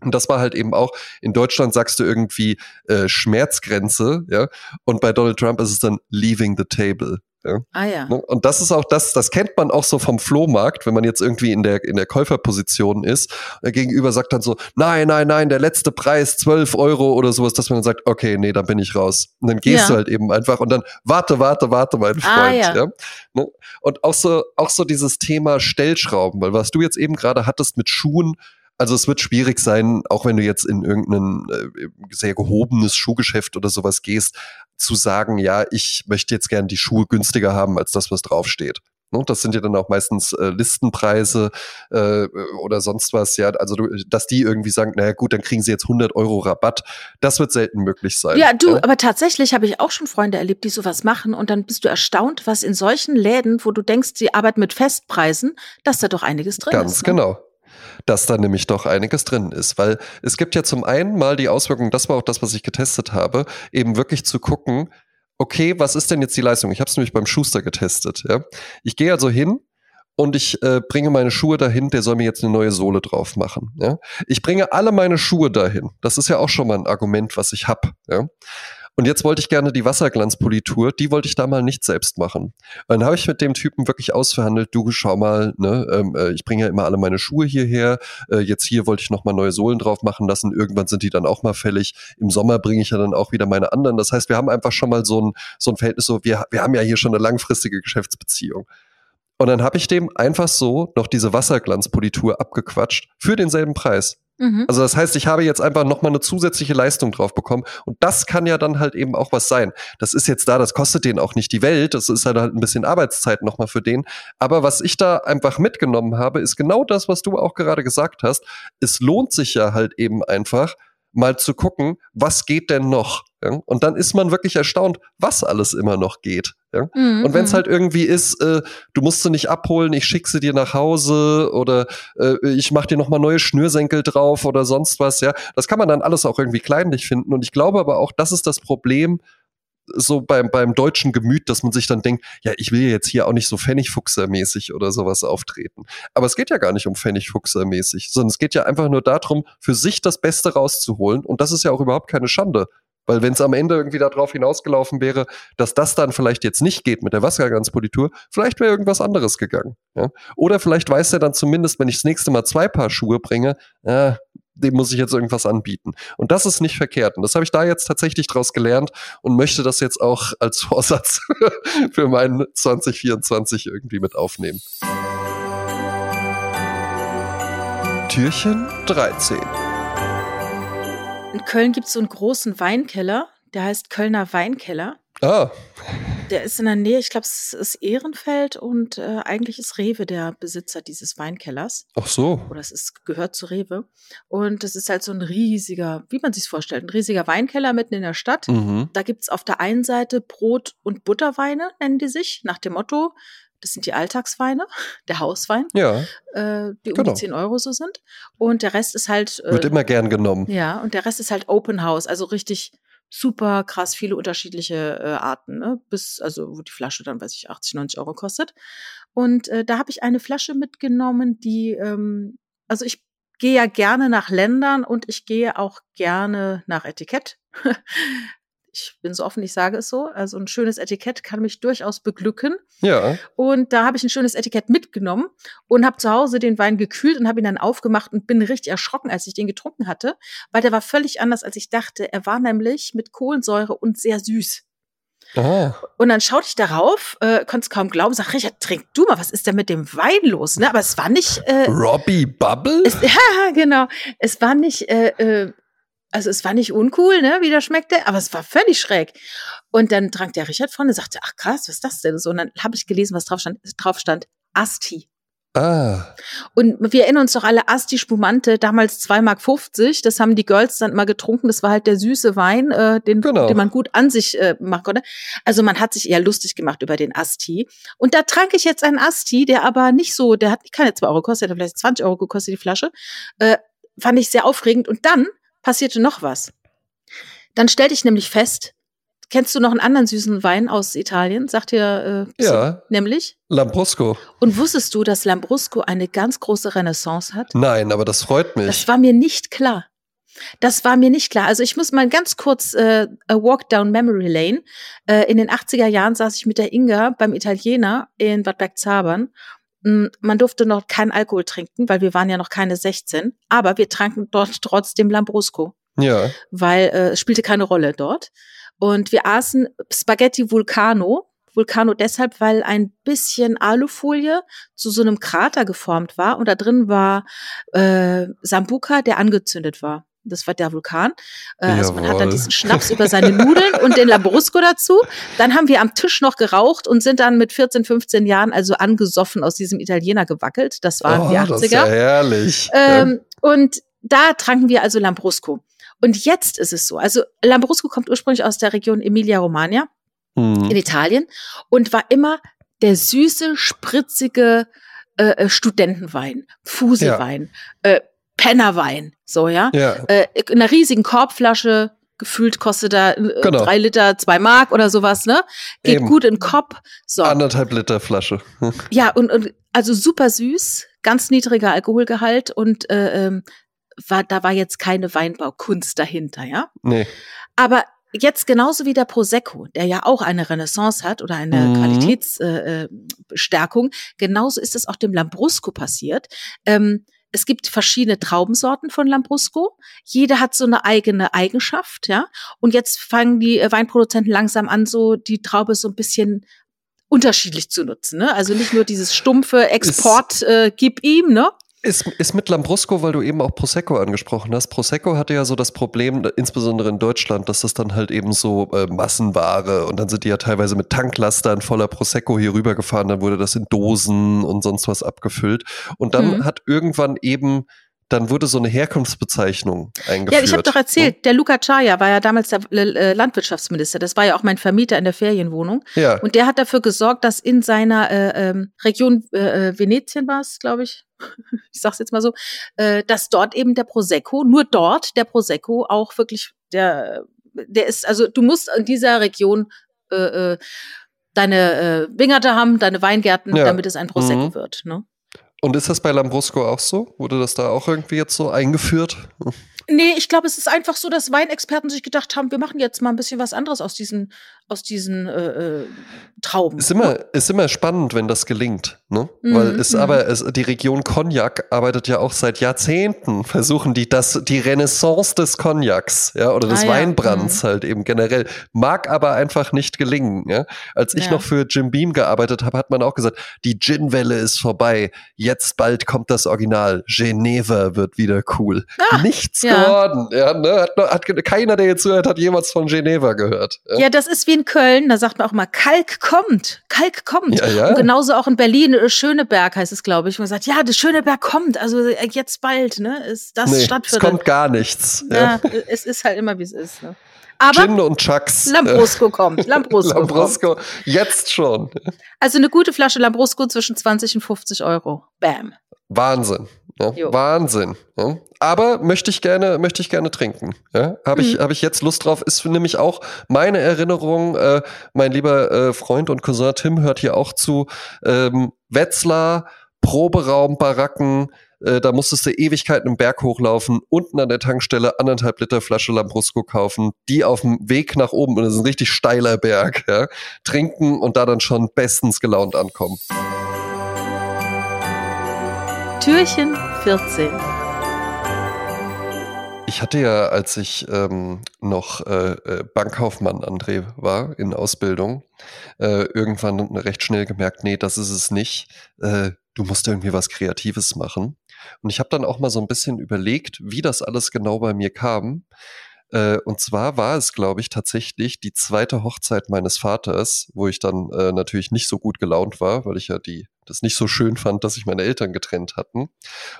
Und das war halt eben auch, in Deutschland sagst du irgendwie äh, Schmerzgrenze, ja, und bei Donald Trump ist es dann leaving the table. Ja. Ah ja. Ne? Und das ist auch das, das kennt man auch so vom Flohmarkt, wenn man jetzt irgendwie in der, in der Käuferposition ist. Der Gegenüber sagt dann so, nein, nein, nein, der letzte Preis 12 Euro oder sowas, dass man dann sagt, okay, nee, dann bin ich raus. Und dann gehst ja. du halt eben einfach und dann warte, warte, warte, mein ah, Freund. Ah, ja. ja? Ne? Und auch so, auch so dieses Thema Stellschrauben, weil was du jetzt eben gerade hattest mit Schuhen, also es wird schwierig sein, auch wenn du jetzt in irgendein äh, sehr gehobenes Schuhgeschäft oder sowas gehst, zu sagen, ja, ich möchte jetzt gern die Schuhe günstiger haben als das, was draufsteht. Ne, das sind ja dann auch meistens äh, Listenpreise äh, oder sonst was, ja. Also, du, dass die irgendwie sagen, naja, gut, dann kriegen sie jetzt 100 Euro Rabatt. Das wird selten möglich sein. Ja, du, ja? aber tatsächlich habe ich auch schon Freunde erlebt, die sowas machen und dann bist du erstaunt, was in solchen Läden, wo du denkst, sie arbeiten mit Festpreisen, dass da doch einiges drin Ganz ist. Ganz ne? Dass da nämlich doch einiges drin ist. Weil es gibt ja zum einen mal die Auswirkung, das war auch das, was ich getestet habe, eben wirklich zu gucken, okay, was ist denn jetzt die Leistung? Ich habe es nämlich beim Schuster getestet. Ja? Ich gehe also hin und ich äh, bringe meine Schuhe dahin, der soll mir jetzt eine neue Sohle drauf machen. Ja? Ich bringe alle meine Schuhe dahin. Das ist ja auch schon mal ein Argument, was ich hab. Ja? Und jetzt wollte ich gerne die Wasserglanzpolitur, die wollte ich da mal nicht selbst machen. Und dann habe ich mit dem Typen wirklich ausverhandelt, du schau mal, ne, ähm, äh, ich bringe ja immer alle meine Schuhe hierher, äh, jetzt hier wollte ich nochmal neue Sohlen drauf machen lassen, irgendwann sind die dann auch mal fällig, im Sommer bringe ich ja dann auch wieder meine anderen. Das heißt, wir haben einfach schon mal so ein, so ein Verhältnis, so wir, wir haben ja hier schon eine langfristige Geschäftsbeziehung. Und dann habe ich dem einfach so noch diese Wasserglanzpolitur abgequatscht für denselben Preis. Mhm. Also das heißt, ich habe jetzt einfach nochmal eine zusätzliche Leistung drauf bekommen. Und das kann ja dann halt eben auch was sein. Das ist jetzt da, das kostet den auch nicht die Welt. Das ist halt, halt ein bisschen Arbeitszeit nochmal für den. Aber was ich da einfach mitgenommen habe, ist genau das, was du auch gerade gesagt hast. Es lohnt sich ja halt eben einfach, mal zu gucken, was geht denn noch? Ja? Und dann ist man wirklich erstaunt, was alles immer noch geht. Ja? Mhm. Und wenn es halt irgendwie ist, äh, du musst sie nicht abholen, ich schicke sie dir nach Hause oder äh, ich mache dir nochmal neue Schnürsenkel drauf oder sonst was, ja, das kann man dann alles auch irgendwie kleinlich finden. Und ich glaube aber auch, das ist das Problem, so beim, beim deutschen Gemüt, dass man sich dann denkt, ja, ich will jetzt hier auch nicht so Pfennigfuchser-mäßig oder sowas auftreten. Aber es geht ja gar nicht um Pfennigfuchser-mäßig, sondern es geht ja einfach nur darum, für sich das Beste rauszuholen. Und das ist ja auch überhaupt keine Schande. Weil wenn es am Ende irgendwie darauf hinausgelaufen wäre, dass das dann vielleicht jetzt nicht geht mit der Wassergangspolitur, vielleicht wäre irgendwas anderes gegangen. Ja? Oder vielleicht weiß er dann zumindest, wenn ich das nächste Mal zwei Paar Schuhe bringe, äh, dem muss ich jetzt irgendwas anbieten. Und das ist nicht verkehrt. Und das habe ich da jetzt tatsächlich draus gelernt und möchte das jetzt auch als Vorsatz für meinen 2024 irgendwie mit aufnehmen. Türchen 13. In Köln gibt es so einen großen Weinkeller, der heißt Kölner Weinkeller. Ah. Der ist in der Nähe, ich glaube, es ist Ehrenfeld und äh, eigentlich ist Rewe der Besitzer dieses Weinkellers. Ach so. Oder es ist, gehört zu Rewe. Und das ist halt so ein riesiger, wie man sich vorstellt, ein riesiger Weinkeller mitten in der Stadt. Mhm. Da gibt's auf der einen Seite Brot- und Butterweine, nennen die sich, nach dem Motto, das sind die Alltagsweine, der Hauswein, Ja, äh, die um Genau. die 10 Euro so sind. Und der Rest ist halt. Äh, wird immer gern genommen. ja, und der Rest ist halt Open House, also richtig super krass viele unterschiedliche äh, Arten, ne? bis, also wo die Flasche dann, weiß ich, 80, 90 Euro kostet. Und äh, da habe ich eine Flasche mitgenommen, die, ähm, also ich gehe ja gerne nach Ländern und ich gehe auch gerne nach Etikett. ich bin so offen, ich sage es so. Also ein schönes Etikett kann mich durchaus beglücken. Ja. Und da habe ich ein schönes Etikett mitgenommen und habe zu Hause den Wein gekühlt und habe ihn dann aufgemacht und bin richtig erschrocken, als ich den getrunken hatte, weil der war völlig anders, als ich dachte. Er war nämlich mit Kohlensäure und sehr süß. Ah. Und dann schaute ich darauf, äh, konnte es kaum glauben, sag, Richard, trink du mal, was ist denn mit dem Wein los? Ne? Aber es war nicht, äh, Robbie Bubble? es, ja, genau, es war nicht, äh, äh, also es war nicht uncool, ne, wie der schmeckte, aber es war völlig schräg. Und dann trank der Richard vorne und sagte, ach krass, was ist das denn? So, und dann habe ich gelesen, was drauf stand, drauf stand, Asti. ah. Und wir erinnern uns doch alle, Asti Spumante, damals 2,50 Mark, das haben die Girls dann immer getrunken, das war halt der süße Wein, äh, den, Genau. den man gut an sich äh, machen konnte. Also man hat sich eher lustig gemacht über den Asti. Und da trank ich jetzt einen Asti, der aber nicht so, der hat keine 2 Euro gekostet, der hat vielleicht 20 Euro gekostet, die Flasche. Äh, fand ich sehr aufregend. Und dann passierte noch was. Dann stellte ich nämlich fest, kennst du noch einen anderen süßen Wein aus Italien? Sagt dir, äh, Ja. nämlich? Lambrusco. Und wusstest du, dass Lambrusco eine ganz große Renaissance hat? Nein, aber das freut mich. Das war mir nicht klar. Das war mir nicht klar. Also ich muss mal ganz kurz äh, a walk down memory lane. Äh, in den 80er Jahren saß ich mit der Inga beim Italiener in Bad Bergzabern. Mm, Man durfte noch keinen Alkohol trinken, weil wir waren ja noch keine 16. Aber wir tranken dort trotzdem Lambrusco ja. weil äh, es spielte keine Rolle dort. Und wir aßen Spaghetti Vulcano. Vulcano deshalb, weil ein bisschen Alufolie zu so einem Krater geformt war und da drin war äh, Sambuca, der angezündet war. Das war der Vulkan. Äh, also man hat dann diesen Schnaps über seine Nudeln und den Lambrusco dazu. Dann haben wir am Tisch noch geraucht und sind dann mit 14, 15 Jahren also angesoffen aus diesem Italiener gewackelt. Das waren oh, die 80er. das ist ja herrlich. Ähm, und da tranken wir also Lambrusco. Und jetzt ist es so. Also Lambrusco kommt ursprünglich aus der Region Emilia-Romagna ja. hm. in Italien und war immer der süße, spritzige äh, äh, Studentenwein, Fuselwein, äh, Pennerwein, so ja. ja. Äh, in einer riesigen Korbflasche, gefühlt kostet da äh, Genau. drei Liter, zwei Mark oder sowas, ne? Geht Eben. gut in den Kopf. So. Anderthalb Liter Flasche. Ja, und, und also super süß, ganz niedriger Alkoholgehalt und äh, ähm, war, da war jetzt keine Weinbaukunst dahinter, ja. nee. Aber jetzt genauso wie der Prosecco, der ja auch eine Renaissance hat oder eine Mhm. Qualitätsstärkung, äh, Stärkung, genauso ist es auch dem Lambrusco passiert. Ähm, es gibt verschiedene Traubensorten von Lambrusco. Jede hat so eine eigene Eigenschaft, ja. Und jetzt fangen die äh, Weinproduzenten langsam an, so die Traube so ein bisschen unterschiedlich zu nutzen. Ne? Also nicht nur dieses stumpfe Export, äh, gib ihm, ne? Ist, ist mit Lambrusco, weil du eben auch Prosecco angesprochen hast. Prosecco hatte ja so das Problem, insbesondere in Deutschland, dass das dann halt eben so äh, Massenware und dann sind die ja teilweise mit Tanklastern voller Prosecco hier rübergefahren, dann wurde das in Dosen und sonst was abgefüllt. Und dann Mhm. hat irgendwann eben, dann wurde so eine Herkunftsbezeichnung eingeführt. Ja, ich habe doch erzählt, der Luca Ciaya war ja damals der äh, Landwirtschaftsminister. Das war ja auch mein Vermieter in der Ferienwohnung. Ja, Und der hat dafür gesorgt, dass in seiner äh, ähm, Region äh, äh, Venetien war es, glaube ich, ich sag's jetzt mal so, äh, dass dort eben der Prosecco, nur dort der Prosecco auch wirklich der, der ist, also du musst in dieser Region äh, äh, deine äh, Wingerte haben, deine Weingärten, Ja. damit es ein Prosecco Mhm. wird. Ne? Und ist das bei Lambrusco auch so? Wurde das da auch irgendwie jetzt so eingeführt? Nee, ich glaube, es ist einfach so, dass Weinexperten sich gedacht haben, wir machen jetzt mal ein bisschen was anderes aus diesen, aus diesen äh, äh Trauben. Ist immer, ist immer spannend, wenn das gelingt, ne? Mhm, Weil es mhm. aber, es, die Region Cognac arbeitet ja auch seit Jahrzehnten, versuchen die das, die Renaissance des Cognacs, ja, oder des ah, Weinbrands. Mhm. halt eben generell, mag aber einfach nicht gelingen, ja. Als ich ja. noch für Jim Beam gearbeitet habe, hat man auch gesagt, die Gin-Welle ist vorbei, jetzt bald kommt das Original, Geneva wird wieder cool. Ah, Nichts geworden, ja, ne? Hat, hat, keiner, der jetzt zuhört, hat jemals von Geneva gehört. Ja? ja, das ist wie in Köln, da sagt man auch mal, Kalk kommt, Kalk kommt. Ja, ja. Und genauso auch in Berlin, äh, Schöneberg heißt es, glaube ich. Man sagt, ja, das Schöneberg kommt, also äh, jetzt bald, ne? Ist das nee, Stadtviertel. Es kommt gar nichts. Ja, ja. es ist halt immer, wie es ist. Ne? Aber Gin und Chucks. Lambrusco kommt. Lambrusco, Lambrusco kommt. jetzt schon. Also eine gute Flasche Lambrusco zwischen 20 und 50 Euro. Bam. Wahnsinn. Ja, Wahnsinn. Ja. Aber möchte ich gerne, möchte ich gerne trinken. Ja, habe ich, mhm. habe ich jetzt Lust drauf. Ist nämlich auch meine Erinnerung. Äh, mein lieber äh, Freund und Cousin Tim hört hier auch zu. Ähm, Wetzlar, Proberaum, Baracken. Äh, da musstest du Ewigkeiten im Berg hochlaufen, unten an der Tankstelle anderthalb Liter Flasche Lambrusco kaufen, die auf dem Weg nach oben, und das ist ein richtig steiler Berg, ja, trinken und da dann schon bestens gelaunt ankommen. Türchen 14. Ich hatte ja, als ich ähm, noch äh, äh, Bankkaufmann André war in Ausbildung, äh, irgendwann recht schnell gemerkt, nee, das ist es nicht. Äh, du musst irgendwie was Kreatives machen. Und ich habe dann auch mal so ein bisschen überlegt, wie das alles genau bei mir kam. Äh, und zwar war es, glaube ich, tatsächlich die zweite Hochzeit meines Vaters, wo ich dann äh, natürlich nicht so gut gelaunt war, weil ich ja die das nicht so schön fand, dass sich meine Eltern getrennt hatten.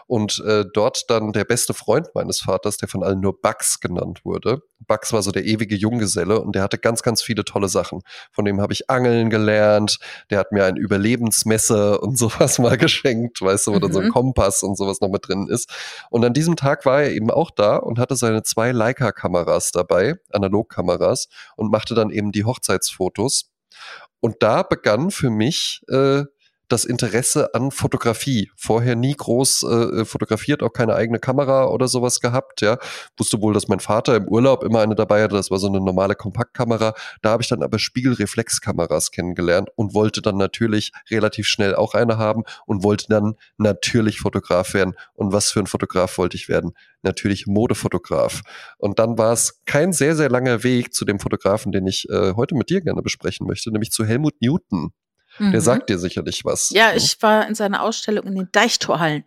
Und äh, dort dann der beste Freund meines Vaters, der von allen nur Bugs genannt wurde. Bugs war so der ewige Junggeselle und der hatte ganz, ganz viele tolle Sachen. Von dem habe ich Angeln gelernt. Der hat mir ein Überlebensmesser und sowas mal geschenkt, weißt du, wo mhm. dann so ein mhm. Kompass und sowas noch mit drin ist. Und an diesem Tag war er eben auch da und hatte seine zwei Leica-Kameras dabei, Analogkameras, und machte dann eben die Hochzeitsfotos. Und da begann für mich äh, das Interesse an Fotografie. Vorher nie groß äh, fotografiert, auch keine eigene Kamera oder sowas gehabt. Ja, wusste wohl, dass mein Vater im Urlaub immer eine dabei hatte. Das war so eine normale Kompaktkamera. Da habe ich dann aber Spiegelreflexkameras kennengelernt und wollte dann natürlich relativ schnell auch eine haben und wollte dann natürlich Fotograf werden. Und was für ein Fotograf wollte ich werden? Natürlich Modefotograf. Und dann war es kein sehr sehr langer Weg zu dem Fotografen, den ich äh, heute mit dir gerne besprechen möchte, nämlich zu Helmut Newton. Mhm. Der sagt dir sicherlich was. Ja, ich war in seiner Ausstellung in den Deichtorhallen.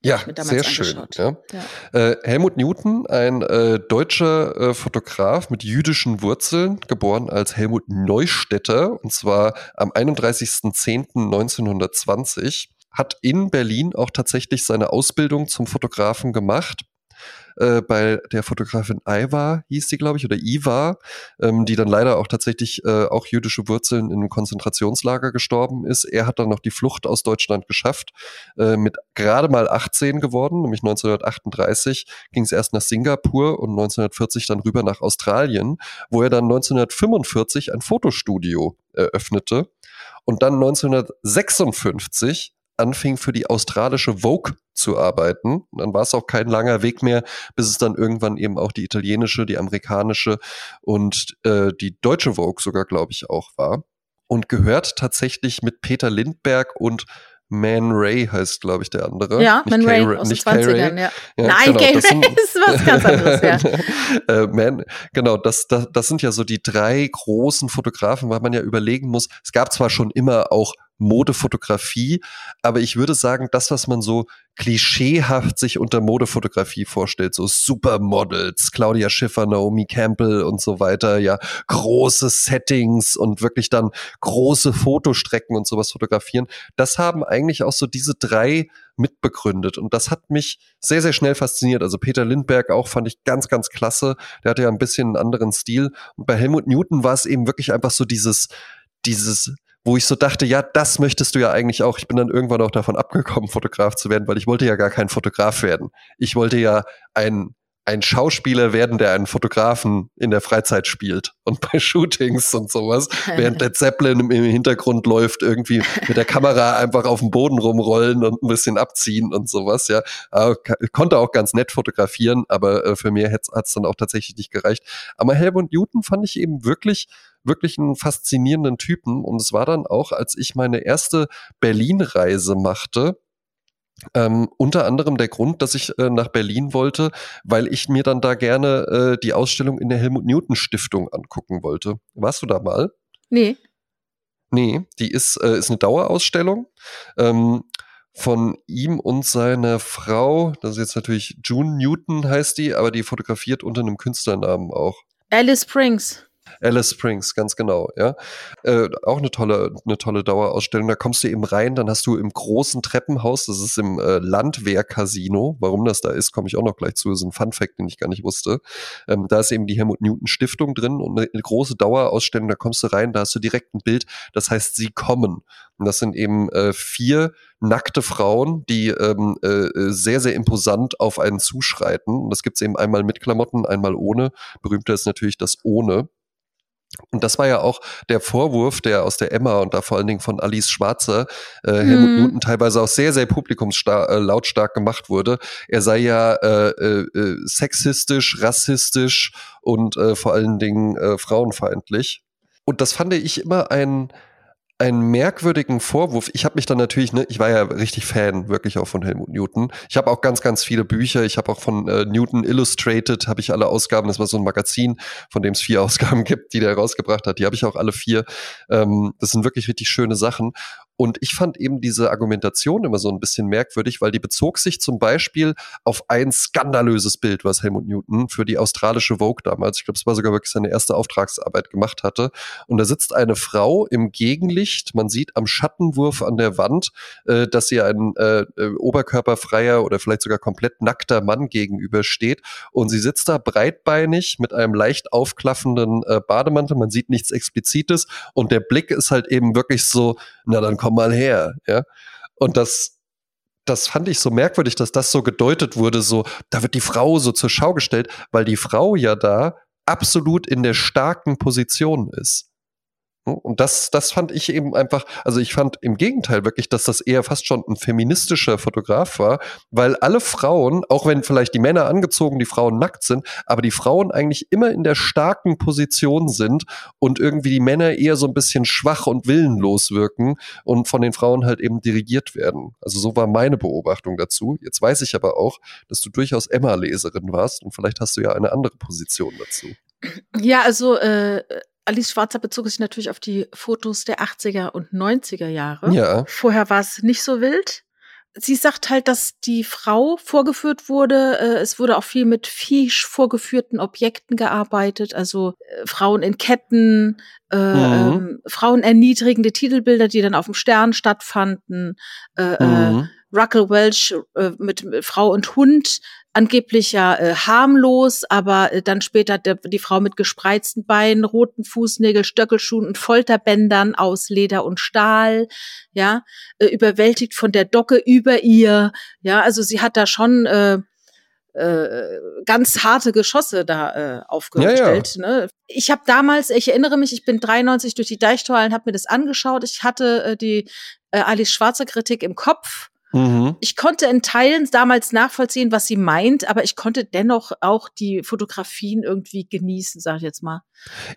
Ja, sehr schön. Ja. ja. Äh, Helmut Newton, ein äh, deutscher äh, Fotograf mit jüdischen Wurzeln, geboren als Helmut Neustädter, und zwar am 31.10.1920, hat in Berlin auch tatsächlich seine Ausbildung zum Fotografen gemacht äh, bei der Fotografin Iva, hieß die, glaube ich, oder Iva, ähm, die dann leider auch tatsächlich äh, auch jüdische Wurzeln in einem Konzentrationslager gestorben ist. Er hat dann noch die Flucht aus Deutschland geschafft, äh, mit gerade mal 18 geworden, nämlich 1938 ging es erst nach Singapur und 1940 dann rüber nach Australien, wo er dann 1945 ein Fotostudio eröffnete und dann 1956 anfing für die australische Vogue zu arbeiten. Und dann war es auch kein langer Weg mehr, bis es dann irgendwann eben auch die italienische, die amerikanische und äh, die deutsche Vogue sogar, glaube ich, auch war. Und gehört tatsächlich mit Peter Lindberg und man Ray heißt, glaube ich, der andere. Ja, nicht Man Ray Ray, aus nicht den 20ern, ja. ja. Nein, genau, Gay Ray ist was ganz anderes, ja. äh, Man, genau, das, das, das sind ja so die drei großen Fotografen, weil man ja überlegen muss, es gab zwar schon immer auch Modefotografie. Aber ich würde sagen, das, was man so klischeehaft sich unter Modefotografie vorstellt, so Supermodels, Claudia Schiffer, Naomi Campbell und so weiter, ja, große Settings und wirklich dann große Fotostrecken und sowas fotografieren, das haben eigentlich auch so diese drei mitbegründet. Und das hat mich sehr, sehr schnell fasziniert. Also Peter Lindberg auch fand ich ganz, ganz klasse. Der hatte ja ein bisschen einen anderen Stil. Und bei Helmut Newton war es eben wirklich einfach so dieses, dieses wo ich so dachte, ja, das möchtest du ja eigentlich auch. Ich bin dann irgendwann auch davon abgekommen, Fotograf zu werden, weil ich wollte ja gar kein Fotograf werden. Ich wollte ja ein, ein Schauspieler werden, der einen Fotografen in der Freizeit spielt und bei Shootings und sowas, während Led Zeppelin im Hintergrund läuft, irgendwie mit der Kamera einfach auf dem Boden rumrollen und ein bisschen abziehen und sowas, ja. Aber konnte auch ganz nett fotografieren, aber äh, für mich hat es dann auch tatsächlich nicht gereicht. Aber Helmut Newton fand ich eben wirklich wirklich einen faszinierenden Typen und es war dann auch, als ich meine erste Berlin-Reise machte, ähm, unter anderem der Grund, dass ich äh, nach Berlin wollte, weil ich mir dann da gerne äh, die Ausstellung in der Helmut Newton Stiftung angucken wollte. Warst du da mal? Nee. Nee, die ist, äh, ist eine Dauerausstellung. Ähm, von ihm und seiner Frau, das ist jetzt natürlich June Newton heißt die, aber die fotografiert unter einem Künstlernamen auch. Alice Springs. Alice Springs, ganz genau, ja. Äh, auch eine tolle, eine tolle Dauerausstellung. Da kommst du eben rein, dann hast du im großen Treppenhaus, das ist im äh, Landwehr-Casino. Warum das da ist, komme ich auch noch gleich zu. Das ist ein Fun-Fact, den ich gar nicht wusste. Ähm, da ist eben die Helmut Newton Stiftung drin und eine, eine große Dauerausstellung. Da kommst du rein, da hast du direkt ein Bild. Das heißt, sie kommen. Und das sind eben äh, vier nackte Frauen, die ähm, äh, sehr, sehr imposant auf einen zuschreiten. Und das gibt's eben einmal mit Klamotten, einmal ohne. Berühmter ist natürlich das ohne. Und das war ja auch der Vorwurf, der aus der Emma und da vor allen Dingen von Alice Schwarzer, äh, Helmut mhm. Newton teilweise auch sehr, sehr publikumslautstark äh, gemacht wurde. Er sei ja äh, äh, äh, sexistisch, rassistisch und äh, vor allen Dingen äh, frauenfeindlich. Und das fand ich immer ein, einen merkwürdigen Vorwurf. Ich habe mich dann natürlich, ne, ich war ja richtig Fan wirklich auch von Helmut Newton. Ich habe auch ganz, ganz viele Bücher. Ich habe auch von äh, Newton Illustrated habe ich alle Ausgaben. Das war so ein Magazin, von dem es vier Ausgaben gibt, die der rausgebracht hat. Die habe ich auch alle vier. Ähm, das sind wirklich richtig schöne Sachen. Und ich fand eben diese Argumentation immer so ein bisschen merkwürdig, weil die bezog sich zum Beispiel auf ein skandalöses Bild, was Helmut Newton für die australische Vogue damals, ich glaube, es war sogar wirklich seine erste Auftragsarbeit gemacht hatte. Und da sitzt eine Frau im Gegenlicht. Man sieht am Schattenwurf an der Wand, äh, dass sie ein äh, äh oberkörperfreier oder vielleicht sogar komplett nackter Mann gegenübersteht. Und sie sitzt da breitbeinig mit einem leicht aufklaffenden äh, Bademantel. Man sieht nichts Explizites. Und der Blick ist halt eben wirklich so, na dann komm mal her, ja. Und das, das fand ich so merkwürdig, dass das so gedeutet wurde, so, da wird die Frau so zur Schau gestellt, weil die Frau ja da absolut in der starken Position ist. Und das, das fand ich eben einfach, also ich fand im Gegenteil wirklich, dass das eher fast schon ein feministischer Fotograf war, weil alle Frauen, auch wenn vielleicht die Männer angezogen, die Frauen nackt sind, aber die Frauen eigentlich immer in der starken Position sind und irgendwie die Männer eher so ein bisschen schwach und willenlos wirken und von den Frauen halt eben dirigiert werden. Also so war meine Beobachtung dazu. Jetzt weiß ich aber auch, dass du durchaus Emma-Leserin warst und vielleicht hast du ja eine andere Position dazu. Ja, also äh, Alice Schwarzer bezog sich natürlich auf die Fotos der 80er und 90er Jahre. Ja. Vorher war es nicht so wild. Sie sagt halt, dass die Frau vorgeführt wurde. Äh, es wurde auch viel mit fisch vorgeführten Objekten gearbeitet, also äh, Frauen in Ketten, äh, mhm. ähm, Frauen erniedrigende Titelbilder, die dann auf dem Stern stattfanden. Äh, äh mhm. Ruckle Welch äh, mit Frau und Hund angeblich ja äh, harmlos, aber äh, dann später der, die Frau mit gespreizten Beinen, roten Fußnägel, Stöckelschuhen und Folterbändern aus Leder und Stahl, ja, äh, überwältigt von der Docke über ihr, ja, also sie hat da schon äh, äh, ganz harte Geschosse da äh, aufgestellt. Ja, ja. Ne? Ich habe damals, ich erinnere mich, ich bin 93 durch die Deichtorhallen, habe mir das angeschaut. Ich hatte äh, die äh, Alice Schwarze Kritik im Kopf Mhm. Ich konnte in Teilen damals nachvollziehen, was sie meint, aber ich konnte dennoch auch die Fotografien irgendwie genießen, sag ich jetzt mal.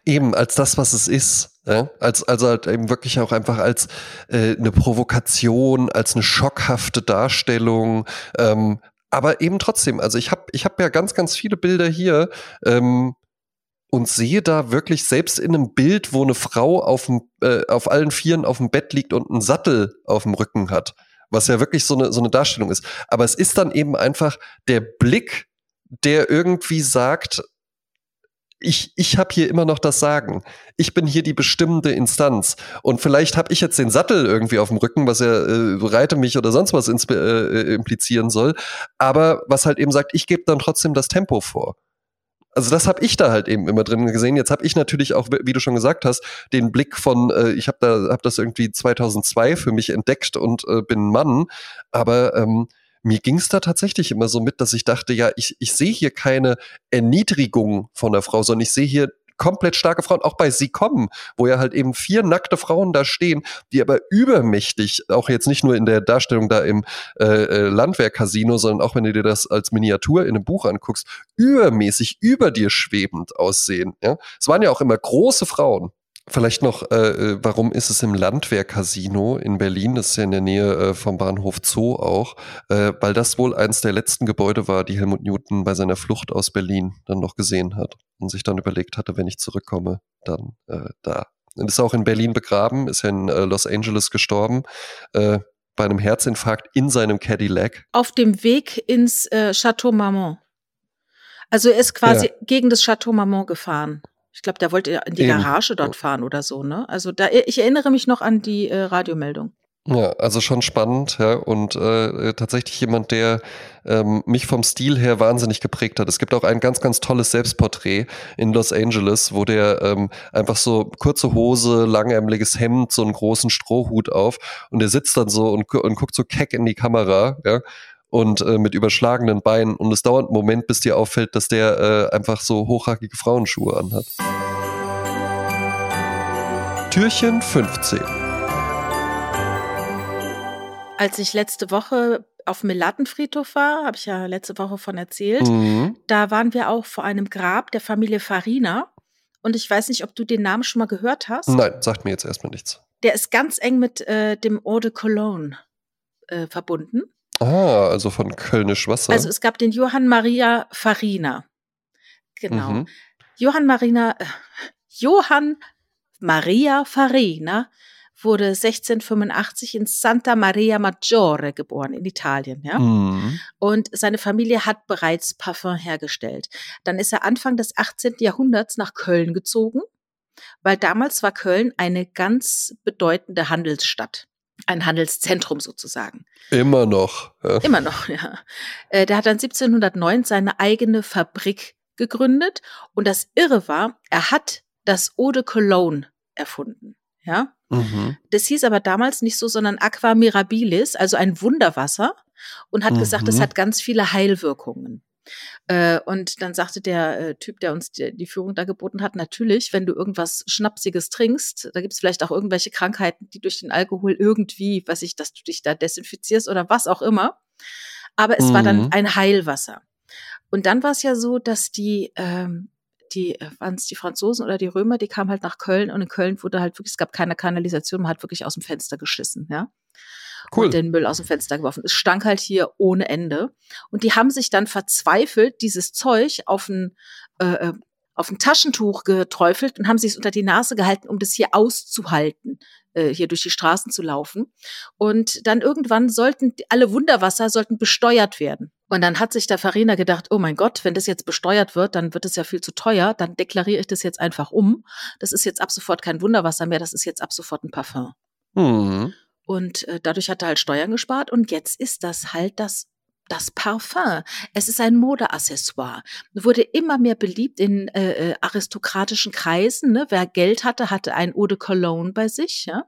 Eben als das, was es ist. Ja? Als, also halt eben wirklich auch einfach als äh, eine Provokation, als eine schockhafte Darstellung. Ähm, aber eben trotzdem, also ich habe ich hab ja ganz, ganz viele Bilder hier. Ähm, und sehe da wirklich selbst in einem Bild, wo eine Frau auf, dem, äh, auf allen Vieren auf dem Bett liegt und einen Sattel auf dem Rücken hat was ja wirklich so eine, so eine Darstellung ist. Aber es ist dann eben einfach der Blick, der irgendwie sagt, ich, ich habe hier immer noch das Sagen. Ich bin hier die bestimmende Instanz. Und vielleicht habe ich jetzt den Sattel irgendwie auf dem Rücken, was ja äh, reite mich oder sonst was äh, äh, implizieren soll. Aber was halt eben sagt, ich gebe dann trotzdem das Tempo vor also das habe ich da halt eben immer drin gesehen. Jetzt habe ich natürlich auch, wie du schon gesagt hast, den Blick von, äh, ich habe da hab das irgendwie 2002 für mich entdeckt und äh, bin Mann. Aber ähm, mir ging es da tatsächlich immer so mit, dass ich dachte, ja, ich, ich sehe hier keine Erniedrigung von der Frau, sondern ich sehe hier komplett starke Frauen, auch bei Sie kommen, wo ja halt eben vier nackte Frauen da stehen, die aber übermächtig, auch jetzt nicht nur in der Darstellung da im äh, äh, Landwehr-Casino, sondern auch wenn du dir das als Miniatur in einem Buch anguckst, übermäßig über dir schwebend aussehen. Ja? Es waren ja auch immer große Frauen. Vielleicht noch, äh, äh, warum ist es im Landwehr-Casino in Berlin, das ist ja in der Nähe äh, vom Bahnhof Zoo auch, äh, weil das wohl eins der letzten Gebäude war, die Helmut Newton bei seiner Flucht aus Berlin dann noch gesehen hat und sich dann überlegt hatte, wenn ich zurückkomme, dann äh, da. Und ist auch in Berlin begraben, ist ja in äh, Los Angeles gestorben, äh, bei einem Herzinfarkt in seinem Cadillac. Auf dem Weg ins äh, Chateau Marmont. Also er ist quasi ja. gegen das Chateau Marmont gefahren. Ich glaube, der wollte in die Eben. Garage dort fahren oder so, ne? Also da, ich erinnere mich noch an die äh, Radiomeldung. Ja, also schon spannend, ja, und äh, tatsächlich jemand, der ähm, mich vom Stil her wahnsinnig geprägt hat. Es gibt auch ein ganz, ganz tolles Selbstporträt in Los Angeles, wo der ähm, einfach so kurze Hose, langärmeliges Hemd, so einen großen Strohhut auf und der sitzt dann so und, und guckt so keck in die Kamera, ja, und äh, mit überschlagenen Beinen und es dauert einen Moment, bis dir auffällt, dass der äh, einfach so hochhackige Frauenschuhe anhat. Türchen 15. Als ich letzte Woche auf dem Melatenfriedhof war, habe ich ja letzte Woche von erzählt, mhm. da waren wir auch vor einem Grab der Familie Farina. Und ich weiß nicht, ob du den Namen schon mal gehört hast. Nein, sagt mir jetzt erstmal nichts. Der ist ganz eng mit äh, dem Eau de Cologne äh, verbunden. Ah, also von Kölnisch Wasser. Also es gab den Johann Maria Farina. Genau. Mhm. Johann Marina, äh, Johann Maria Farina wurde 1685 in Santa Maria Maggiore geboren, in Italien. Ja? Mhm. Und seine Familie hat bereits Parfum hergestellt. Dann ist er Anfang des 18. Jahrhunderts nach Köln gezogen, weil damals war Köln eine ganz bedeutende Handelsstadt ein Handelszentrum sozusagen. Immer noch. Ja. Immer noch, ja. Äh, der hat dann 1709 seine eigene Fabrik gegründet und das Irre war, er hat das Eau de Cologne erfunden. Ja. Mhm. Das hieß aber damals nicht so, sondern Aqua Mirabilis, also ein Wunderwasser und hat mhm. gesagt, es hat ganz viele Heilwirkungen. Äh, und dann sagte der äh, Typ, der uns die, Führung da geboten hat, natürlich, wenn du irgendwas Schnapsiges trinkst, da gibt es vielleicht auch irgendwelche Krankheiten, die durch den Alkohol irgendwie, was ich, dass du dich da desinfizierst oder was auch immer. Aber es mhm. war dann mhm. ein Heilwasser. Und dann war es ja so, dass die, ähm, die, äh, waren es die Franzosen oder die Römer, die kamen halt nach Köln und in Köln wurde halt wirklich, es gab keine Kanalisation, man hat wirklich aus dem Fenster geschissen, ja cool. und den Müll aus dem Fenster geworfen. Es stank halt hier ohne Ende. Und die haben sich dann verzweifelt dieses Zeug auf ein, äh, äh auf ein Taschentuch geträufelt und haben sich es unter die Nase gehalten, um das hier auszuhalten, äh, hier durch die Straßen zu laufen. Und dann irgendwann sollten alle Wunderwasser sollten besteuert werden. Und dann hat sich der Farina gedacht, oh mein Gott, wenn das jetzt besteuert wird, dann wird es ja viel zu teuer, dann deklariere ich das jetzt einfach um. Das ist jetzt ab sofort kein Wunderwasser mehr, das ist jetzt ab sofort ein Parfum. Mhm. Und äh, dadurch hat er halt Steuern gespart und jetzt ist das halt das das Parfum. Es ist ein Modeaccessoire. Wurde immer mehr beliebt in äh, äh, aristokratischen Kreisen. Ne? Wer Geld hatte, hatte ein Eau de Cologne bei sich. Ja?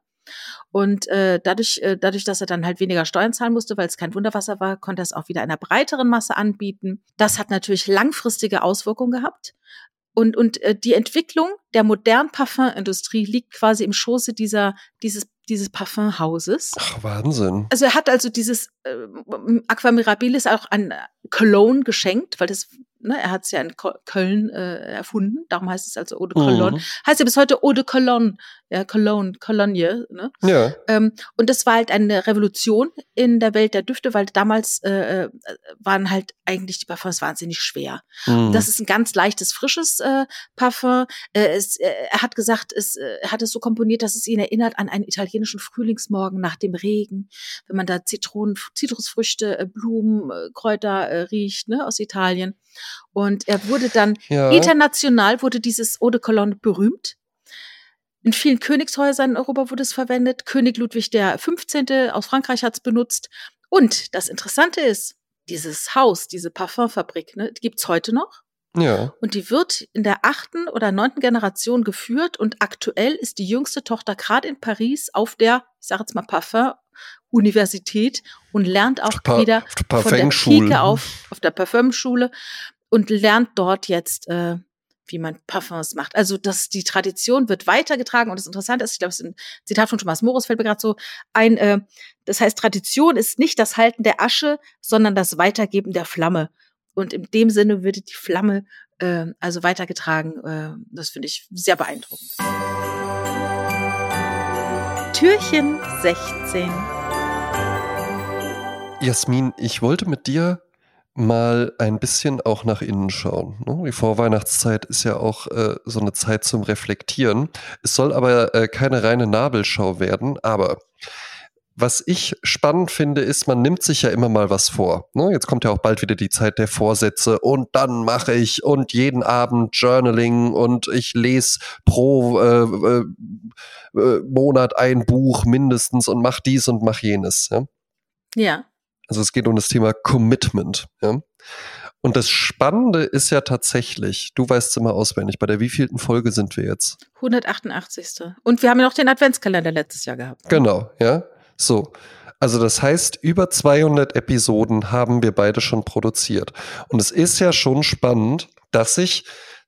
Und äh, dadurch, äh, dadurch, dass er dann halt weniger Steuern zahlen musste, weil es kein Wunderwasser war, konnte er es auch wieder einer breiteren Masse anbieten. Das hat natürlich langfristige Auswirkungen gehabt. Und, und äh, die Entwicklung der modernen Parfumindustrie liegt quasi im Schoße dieser, dieses dieses Parfumhauses. Ach, Wahnsinn. Also er hat also dieses äh, Aqua Mirabilis auch an Cologne geschenkt, weil das ne, er hat es ja in Köln äh, erfunden, darum heißt es also Eau de Cologne. Mhm. Heißt ja bis heute Eau de Cologne, ja, Cologne, Cologne, ne? Ja. Ähm, und das war halt eine Revolution in der Welt der Düfte, weil damals äh, äh waren halt eigentlich die Parfums wahnsinnig schwer. Mhm. Das ist ein ganz leichtes, frisches äh, Parfum. Äh, es, äh, er hat gesagt, es, äh, er hat es so komponiert, dass es ihn erinnert an einen italienischen Frühlingsmorgen nach dem Regen, wenn man da Zitronen, Zitrusfrüchte, äh, Blumen, äh, Kräuter äh, riecht, ne, aus Italien. Und er wurde dann ja. international wurde dieses Eau de Cologne berühmt. In vielen Königshäusern in Europa wurde es verwendet. König Ludwig der 15. aus Frankreich hat es benutzt. Und das Interessante ist, dieses Haus, diese Parfumfabrik, ne, die gibt's heute noch. Ja. Und die wird in der achten oder neunten Generation geführt und aktuell ist die jüngste Tochter gerade in Paris auf der, ich sage jetzt mal Parfum Universität und lernt auch Pa- wieder von der Parfumschule. Pike auf, auf der Parfümschule und lernt dort jetzt, äh, wie man Parfums macht. Also das, die Tradition wird weitergetragen und das Interessante ist, ich glaube, es ist ein Zitat von Thomas Morris, fällt mir gerade so ein, äh, das heißt, Tradition ist nicht das Halten der Asche, sondern das Weitergeben der Flamme. Und in dem Sinne wird die Flamme äh, also weitergetragen. Äh, das finde ich sehr beeindruckend. Türchen 16. Jasmin, ich wollte mit dir mal ein bisschen auch nach innen schauen. ne? Die Vorweihnachtszeit ist ja auch äh, so eine Zeit zum Reflektieren. Es soll aber äh, keine reine Nabelschau werden, aber was ich spannend finde, ist, man nimmt sich ja immer mal was vor. Ne? Jetzt kommt ja auch bald wieder die Zeit der Vorsätze und dann mache ich und jeden Abend Journaling und ich lese pro äh, äh, äh, Monat ein Buch mindestens und mach dies und mach jenes. Ja? Ja. Also es geht um das Thema Commitment. Ja? Und das Spannende ist ja tatsächlich, du weißt es immer auswendig, bei der wievielten Folge sind wir jetzt? 188. Und wir haben ja noch den Adventskalender letztes Jahr gehabt. Genau, ja. So. Also das heißt, über 200 Episoden haben wir beide schon produziert. Und es ist ja schon spannend, dass sich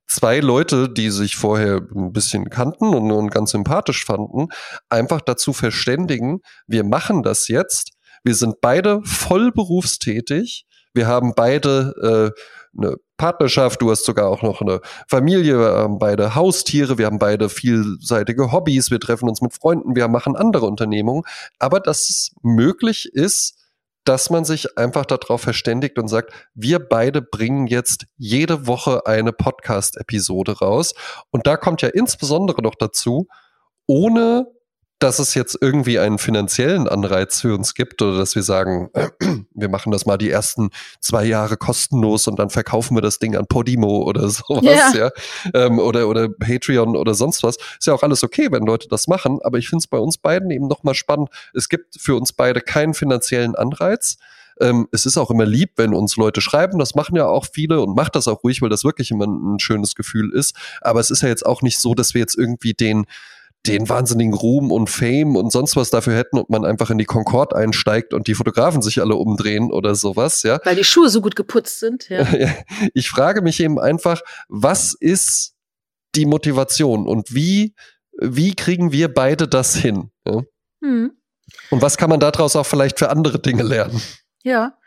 zwei Leute, die sich vorher ein bisschen kannten und, und ganz sympathisch fanden, einfach dazu verständigen, wir machen das jetzt. Wir sind beide voll berufstätig. Wir haben beide äh, eine Partnerschaft, du hast sogar auch noch eine Familie, wir haben beide Haustiere, wir haben beide vielseitige Hobbys, wir treffen uns mit Freunden, wir machen andere Unternehmungen, aber dass es möglich ist, dass man sich einfach darauf verständigt und sagt, wir beide bringen jetzt jede Woche eine Podcast-Episode raus. Und da kommt ja insbesondere noch dazu, ohne dass es jetzt irgendwie einen finanziellen Anreiz für uns gibt oder dass wir sagen, wir machen das mal die ersten zwei Jahre kostenlos und dann verkaufen wir das Ding an Podimo oder sowas, Ja. ja, ähm, oder oder Patreon oder sonst was. Ist ja auch alles okay, wenn Leute das machen, aber ich finde es bei uns beiden eben noch mal spannend. Es gibt für uns beide keinen finanziellen Anreiz. Ähm, es ist auch immer lieb, wenn uns Leute schreiben. Das machen ja auch viele und macht das auch ruhig, weil das wirklich immer ein schönes Gefühl ist. Aber es ist ja jetzt auch nicht so, dass wir jetzt irgendwie den den wahnsinnigen Ruhm und Fame und sonst was dafür hätten und man einfach in die Concorde einsteigt und die Fotografen sich alle umdrehen oder sowas, ja. Weil die Schuhe so gut geputzt sind. Ja. Ich frage mich eben einfach, was ist die Motivation und wie, wie kriegen wir beide das hin? Ja? Hm. Und was kann man daraus auch vielleicht für andere Dinge lernen? Ja.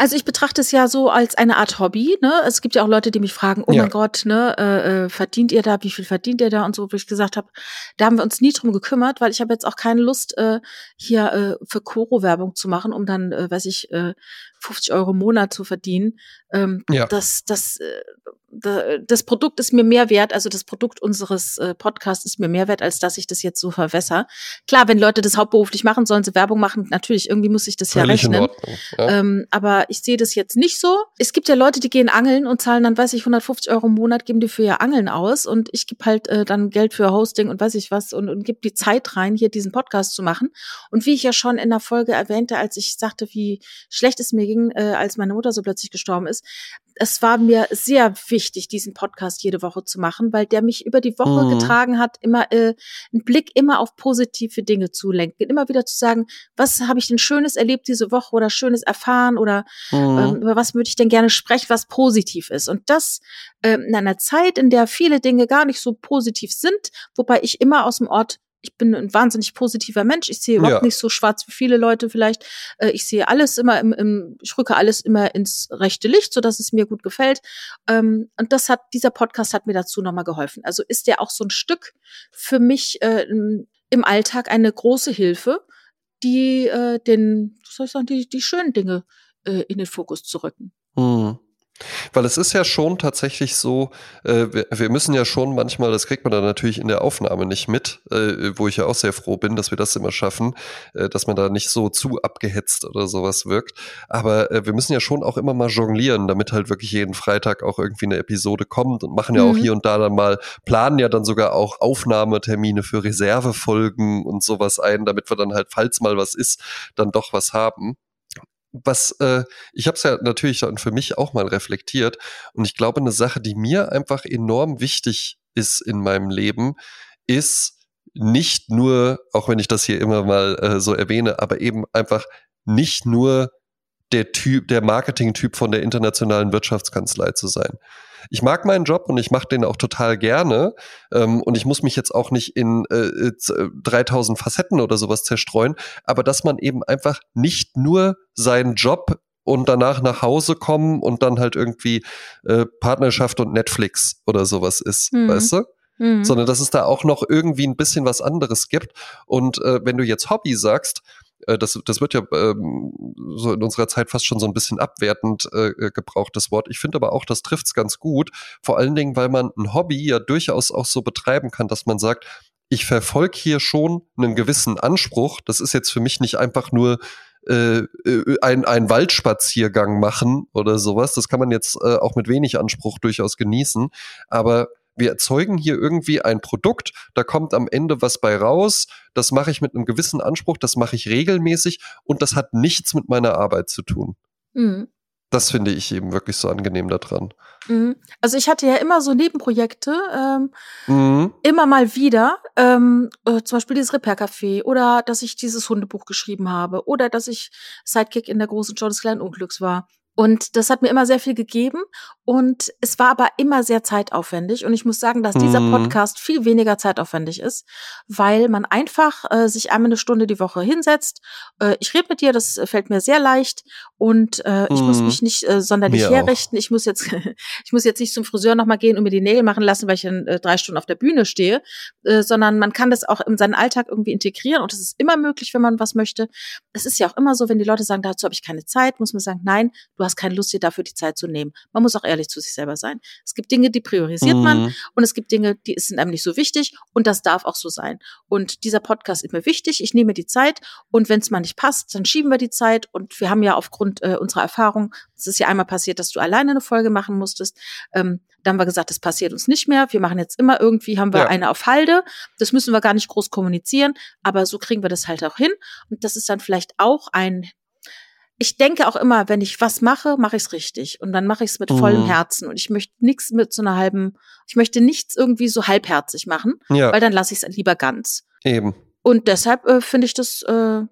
Also ich betrachte es ja so als eine Art Hobby. Ne? Es gibt ja auch Leute, die mich fragen, oh Ja. mein Gott, ne, äh, äh, verdient ihr da, wie viel verdient ihr da und so, wo ich gesagt habe, da haben wir uns nie drum gekümmert, weil ich habe jetzt auch keine Lust, äh, hier äh, für Koro Werbung zu machen, um dann, äh, weiß ich, äh, 50 Euro im Monat zu verdienen. Ähm, Ja. Das, das, äh, das Produkt ist mir mehr wert, also das Produkt unseres äh, Podcasts ist mir mehr wert, als dass ich das jetzt so verwässer. Klar, wenn Leute das hauptberuflich machen, sollen sie Werbung machen. Natürlich, irgendwie muss ich das ja Völlig in rechnen. Ordnung. Ja? Ähm, aber ich sehe das jetzt nicht so. Es gibt ja Leute, die gehen angeln und zahlen dann, weiß ich, 150 Euro im Monat, geben die für ihr Angeln aus und ich gebe halt äh, dann Geld für Hosting und weiß ich was und, und gebe die Zeit rein, hier diesen Podcast zu machen. Und wie ich ja schon in der Folge erwähnte, als ich sagte, wie schlecht es mir ging, äh, als meine Mutter so plötzlich gestorben ist, es war mir sehr wichtig, diesen Podcast jede Woche zu machen, weil der mich über die Woche Mhm. getragen hat, immer äh, einen Blick immer auf positive Dinge zu lenken, immer wieder zu sagen, was habe ich denn Schönes erlebt diese Woche oder Schönes erfahren oder Mhm. ähm, über was würde ich denn gerne sprechen, was positiv ist. Und das ähm, in einer Zeit, in der viele Dinge gar nicht so positiv sind, wobei ich immer aus dem Ort ich bin ein wahnsinnig positiver Mensch. Ich sehe überhaupt Ja. nicht so schwarz wie viele Leute vielleicht. Äh, Ich sehe alles immer im, im, ich rücke alles immer ins rechte Licht, so dass es mir gut gefällt. Ähm, Und das hat, dieser Podcast hat mir dazu nochmal geholfen. Also ist der auch so ein Stück für mich äh, im- Alltag eine große Hilfe, die äh, den, was soll ich sagen, die, die schönen Dinge äh, in den Fokus zu rücken. Hm. Weil es ist ja schon tatsächlich so, äh, wir, wir müssen ja schon manchmal, das kriegt man dann natürlich in der Aufnahme nicht mit, äh, wo ich ja auch sehr froh bin, dass wir das immer schaffen, äh, dass man da nicht so zu abgehetzt oder sowas wirkt. Aber äh, wir müssen ja schon auch immer mal jonglieren, damit halt wirklich jeden Freitag auch irgendwie eine Episode kommt und machen ja auch Mhm. hier und da dann mal, planen ja dann sogar auch Aufnahmetermine für Reservefolgen und sowas ein, damit wir dann halt, falls mal was ist, dann doch was haben was äh, ich habe es ja natürlich dann für mich auch mal reflektiert und ich glaube eine Sache, die mir einfach enorm wichtig ist in meinem Leben, ist nicht nur, auch wenn ich das hier immer mal äh, so erwähne, aber eben einfach nicht nur der Typ, der Marketing-Typ von der internationalen Wirtschaftskanzlei zu sein. Ich mag meinen Job und ich mache den auch total gerne ähm, und ich muss mich jetzt auch nicht in äh, 3000 Facetten oder sowas zerstreuen, aber dass man eben einfach nicht nur seinen Job und danach nach Hause kommen und dann halt irgendwie äh, Partnerschaft und Netflix oder sowas ist, mhm. weißt du? Mhm. Sondern dass es da auch noch irgendwie ein bisschen was anderes gibt. Und äh, wenn du jetzt Hobby sagst, äh, das, das wird ja ähm, so in unserer Zeit fast schon so ein bisschen abwertend äh, äh gebraucht, das Wort. Ich finde aber auch, das trifft es ganz gut. Vor allen Dingen, weil man ein Hobby ja durchaus auch so betreiben kann, dass man sagt, ich verfolge hier schon einen gewissen Anspruch. Das ist jetzt für mich nicht einfach nur äh, äh ein, ein Waldspaziergang machen oder sowas. Das kann man jetzt äh, auch mit wenig Anspruch durchaus genießen. Aber wir erzeugen hier irgendwie ein Produkt, da kommt am Ende was bei raus, das mache ich mit einem gewissen Anspruch, das mache ich regelmäßig und das hat nichts mit meiner Arbeit zu tun. Mhm. Das finde ich eben wirklich so angenehm daran. Mhm. Also ich hatte ja immer so Nebenprojekte, ähm, mhm. immer mal wieder, ähm, äh, zum Beispiel dieses Repair-Café oder dass ich dieses Hundebuch geschrieben habe oder dass ich Sidekick in der großen Show des kleinen Unglücks war. Und das hat mir immer sehr viel gegeben. Und es war aber immer sehr zeitaufwendig. Und ich muss sagen, dass dieser mhm. Podcast viel weniger zeitaufwendig ist, weil man einfach äh, sich einmal eine Stunde die Woche hinsetzt. Äh, ich rede mit dir, das fällt mir sehr leicht. Und äh, ich muss mhm. mich nicht äh, sonderlich mir herrichten. Auch. Ich muss jetzt, ich muss jetzt nicht zum Friseur nochmal gehen und mir die Nägel machen lassen, weil ich in äh, drei Stunden auf der Bühne stehe, äh, sondern man kann das auch in seinen Alltag irgendwie integrieren. Und das ist immer möglich, wenn man was möchte. Es ist ja auch immer so, wenn die Leute sagen, dazu habe ich keine Zeit, muss man sagen, nein, du hast keine Lust, dir dafür die Zeit zu nehmen. Man muss auch ehrlich zu sich selber sein. Es gibt Dinge, die priorisiert mhm. man und es gibt Dinge, die sind einem nicht so wichtig und das darf auch so sein. Und dieser Podcast ist mir wichtig. Ich nehme die Zeit und wenn es mal nicht passt, dann schieben wir die Zeit und wir haben ja aufgrund äh, unserer Erfahrung, es ist ja einmal passiert, dass du alleine eine Folge machen musstest, ähm, dann haben wir gesagt, das passiert uns nicht mehr. Wir machen jetzt immer irgendwie, haben wir ja. eine auf Halde. Das müssen wir gar nicht groß kommunizieren, aber so kriegen wir das halt auch hin. Und das ist dann vielleicht auch ein ich denke auch immer, wenn ich was mache, mache ich es richtig. Und dann mache ich es mit vollem mhm. Herzen. Und ich möchte nichts mit so einer halben, ich möchte nichts irgendwie so halbherzig machen, ja. weil dann lasse ich es lieber ganz. Eben. Und deshalb äh, finde ich das äh,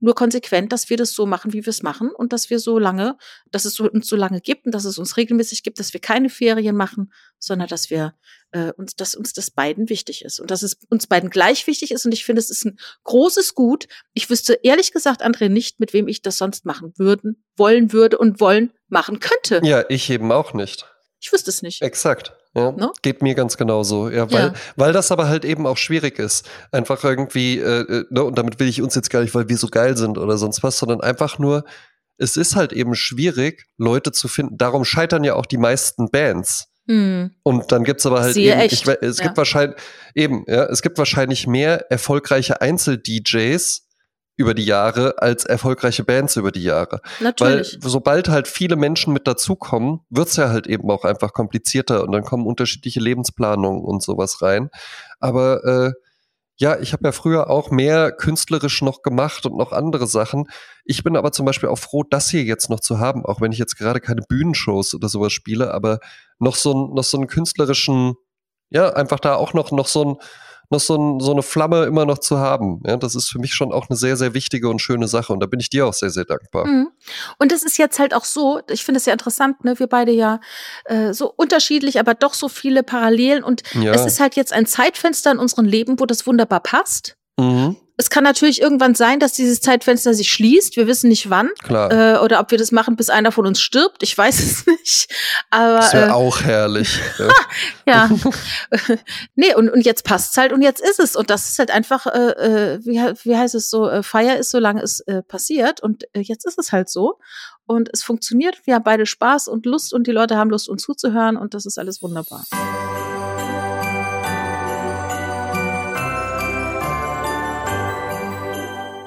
nur konsequent, dass wir das so machen, wie wir es machen und dass wir so lange, dass es uns so lange gibt und dass es uns regelmäßig gibt, dass wir keine Ferien machen, sondern dass wir äh, uns, dass uns das beiden wichtig ist und dass es uns beiden gleich wichtig ist und ich finde, es ist ein großes Gut. Ich wüsste ehrlich gesagt, André, nicht, mit wem ich das sonst machen würden, wollen würde und wollen machen könnte. Ja, ich eben auch nicht. Ich wüsste es nicht. Exakt. Ja, no? Geht mir ganz genauso. Ja, weil, ja. weil das aber halt eben auch schwierig ist. Einfach irgendwie, äh, äh, ne, und damit will ich uns jetzt gar nicht, weil wir so geil sind oder sonst was, sondern einfach nur, es ist halt eben schwierig, Leute zu finden. Darum scheitern ja auch die meisten Bands. Mhm. Und dann gibt's aber halt Siehe eben. Ich, es ja. gibt wahrscheinlich, eben, ja, es gibt wahrscheinlich mehr erfolgreiche Einzel-DJs, über die Jahre als erfolgreiche Bands über die Jahre. Natürlich. Weil sobald halt viele Menschen mit dazukommen, wird's ja halt eben auch einfach komplizierter und dann kommen unterschiedliche Lebensplanungen und sowas rein. Aber äh, ja, ich habe ja früher auch mehr künstlerisch noch gemacht und noch andere Sachen. Ich bin aber zum Beispiel auch froh, das hier jetzt noch zu haben, auch wenn ich jetzt gerade keine Bühnenshows oder sowas spiele, aber noch so, noch so einen künstlerischen, ja, einfach da auch noch, noch so ein noch so, ein, so eine Flamme immer noch zu haben. Ja, das ist für mich schon auch eine sehr, sehr wichtige und schöne Sache. Und da bin ich dir auch sehr, sehr dankbar. Mhm. Und es ist jetzt halt auch so, ich finde es ja interessant, ne, wir beide ja äh, so unterschiedlich, aber doch so viele Parallelen. Und ja. es ist halt jetzt ein Zeitfenster in unserem Leben, wo das wunderbar passt. Mhm es kann natürlich irgendwann sein, dass dieses Zeitfenster sich schließt. Wir wissen nicht wann. Klar. Äh, oder ob wir das machen, bis einer von uns stirbt. Ich weiß es nicht. Aber, das wäre äh, auch herrlich. ja. nee, und, und jetzt passt's halt und jetzt ist es. Und das ist halt einfach, äh, äh wie, wie heißt es so, äh, Feier ist, solange es äh, passiert. Und äh, jetzt ist es halt so. Und es funktioniert. Wir haben beide Spaß und Lust und die Leute haben Lust, uns zuzuhören. Und das ist alles wunderbar.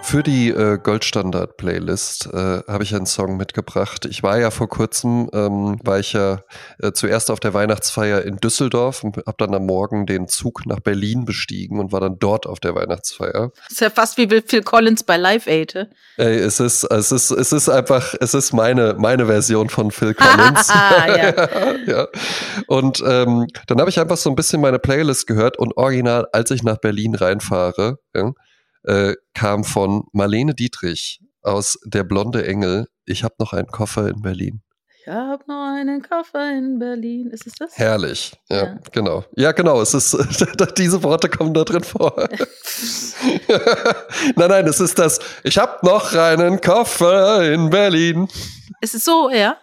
Für die äh, Goldstandard-Playlist äh, habe ich einen Song mitgebracht. Ich war ja vor kurzem, ähm, war ich ja äh, zuerst auf der Weihnachtsfeier in Düsseldorf und habe dann am Morgen den Zug nach Berlin bestiegen und war dann dort auf der Weihnachtsfeier. Das ist ja fast wie Phil Collins bei Live Aid. Ey, es ist, es ist, es ist einfach, es ist meine, meine Version von Phil Collins. ja. ja. Und ähm, dann habe ich einfach so ein bisschen meine Playlist gehört und original, als ich nach Berlin reinfahre, ja, äh, kam von Marlene Dietrich aus Der blonde Engel. Ich habe noch einen Koffer in Berlin. Ich habe noch einen Koffer in Berlin. Ist es das? Herrlich. Ja, ja. genau. Ja, genau. Es ist, diese Worte kommen da drin vor. nein, nein, es ist das. Ich habe noch einen Koffer in Berlin. Ist es so, ja?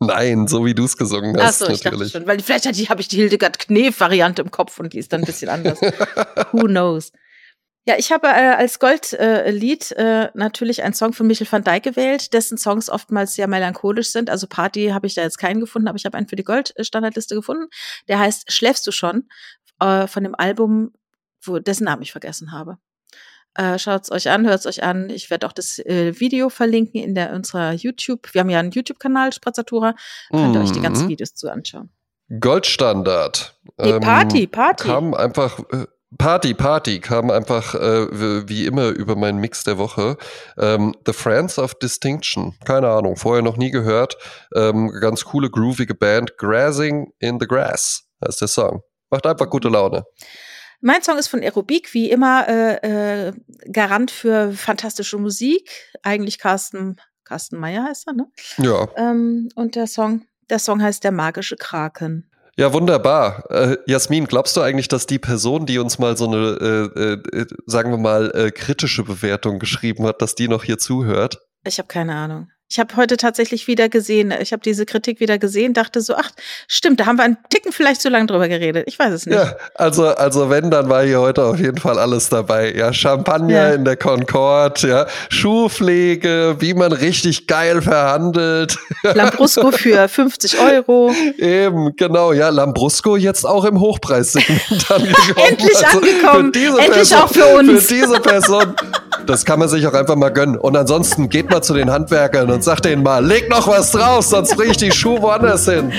Nein, so wie du es gesungen hast, Ach so, ich natürlich. Dachte schon, weil vielleicht habe ich die Hildegard Knef-Variante im Kopf und die ist dann ein bisschen anders. Who knows? Ja, ich habe äh, als Goldlied äh, äh, natürlich einen Song von Michel van Dijk gewählt, dessen Songs oftmals sehr melancholisch sind. Also Party habe ich da jetzt keinen gefunden, aber ich habe einen für die Goldstandardliste gefunden. Der heißt Schläfst du schon? Äh, von dem Album, wo dessen Namen ich vergessen habe. Äh, Schaut euch an, hört es euch an. Ich werde auch das äh, Video verlinken in der unserer YouTube. Wir haben ja einen YouTube-Kanal, Sprazzatura. Könnt ihr euch die ganzen mhm. Videos zu anschauen. Goldstandard. Nee, Party, ähm, Party. Kam einfach äh, Party, Party kam einfach äh, wie immer über meinen Mix der Woche. Ähm, The Friends of Distinction, keine Ahnung, vorher noch nie gehört. Ähm, ganz coole, groovige Band. Grazing in the Grass heißt der Song. Macht einfach gute Laune. Mein Song ist von Aerobik, wie immer äh, äh, Garant für fantastische Musik. Eigentlich Carsten, Carsten Meyer heißt er, ne? Ja. Ähm, und der Song, der Song heißt Der magische Kraken. Ja, wunderbar. Äh, Jasmin, glaubst du eigentlich, dass die Person, die uns mal so eine, äh, äh, sagen wir mal, äh, kritische Bewertung geschrieben hat, dass die noch hier zuhört? Ich habe keine Ahnung. Ich habe heute tatsächlich wieder gesehen, ich habe diese Kritik wieder gesehen, dachte so, ach, stimmt, da haben wir einen Ticken vielleicht zu lange drüber geredet. Ich weiß es nicht. Ja, also, also wenn, dann war hier heute auf jeden Fall alles dabei. Ja, Champagner ja. in der Concorde, ja, Schuhpflege, wie man richtig geil verhandelt. Lambrusco für 50 Euro. Eben, genau, ja, Lambrusco jetzt auch im Hochpreissegment angekommen. Endlich also angekommen. Endlich Person, auch für uns. Für diese Person. Das kann man sich auch einfach mal gönnen. Und ansonsten geht mal zu den Handwerkern und sagt denen mal, leg noch was drauf, sonst bringe ich die Schuhe woanders hin.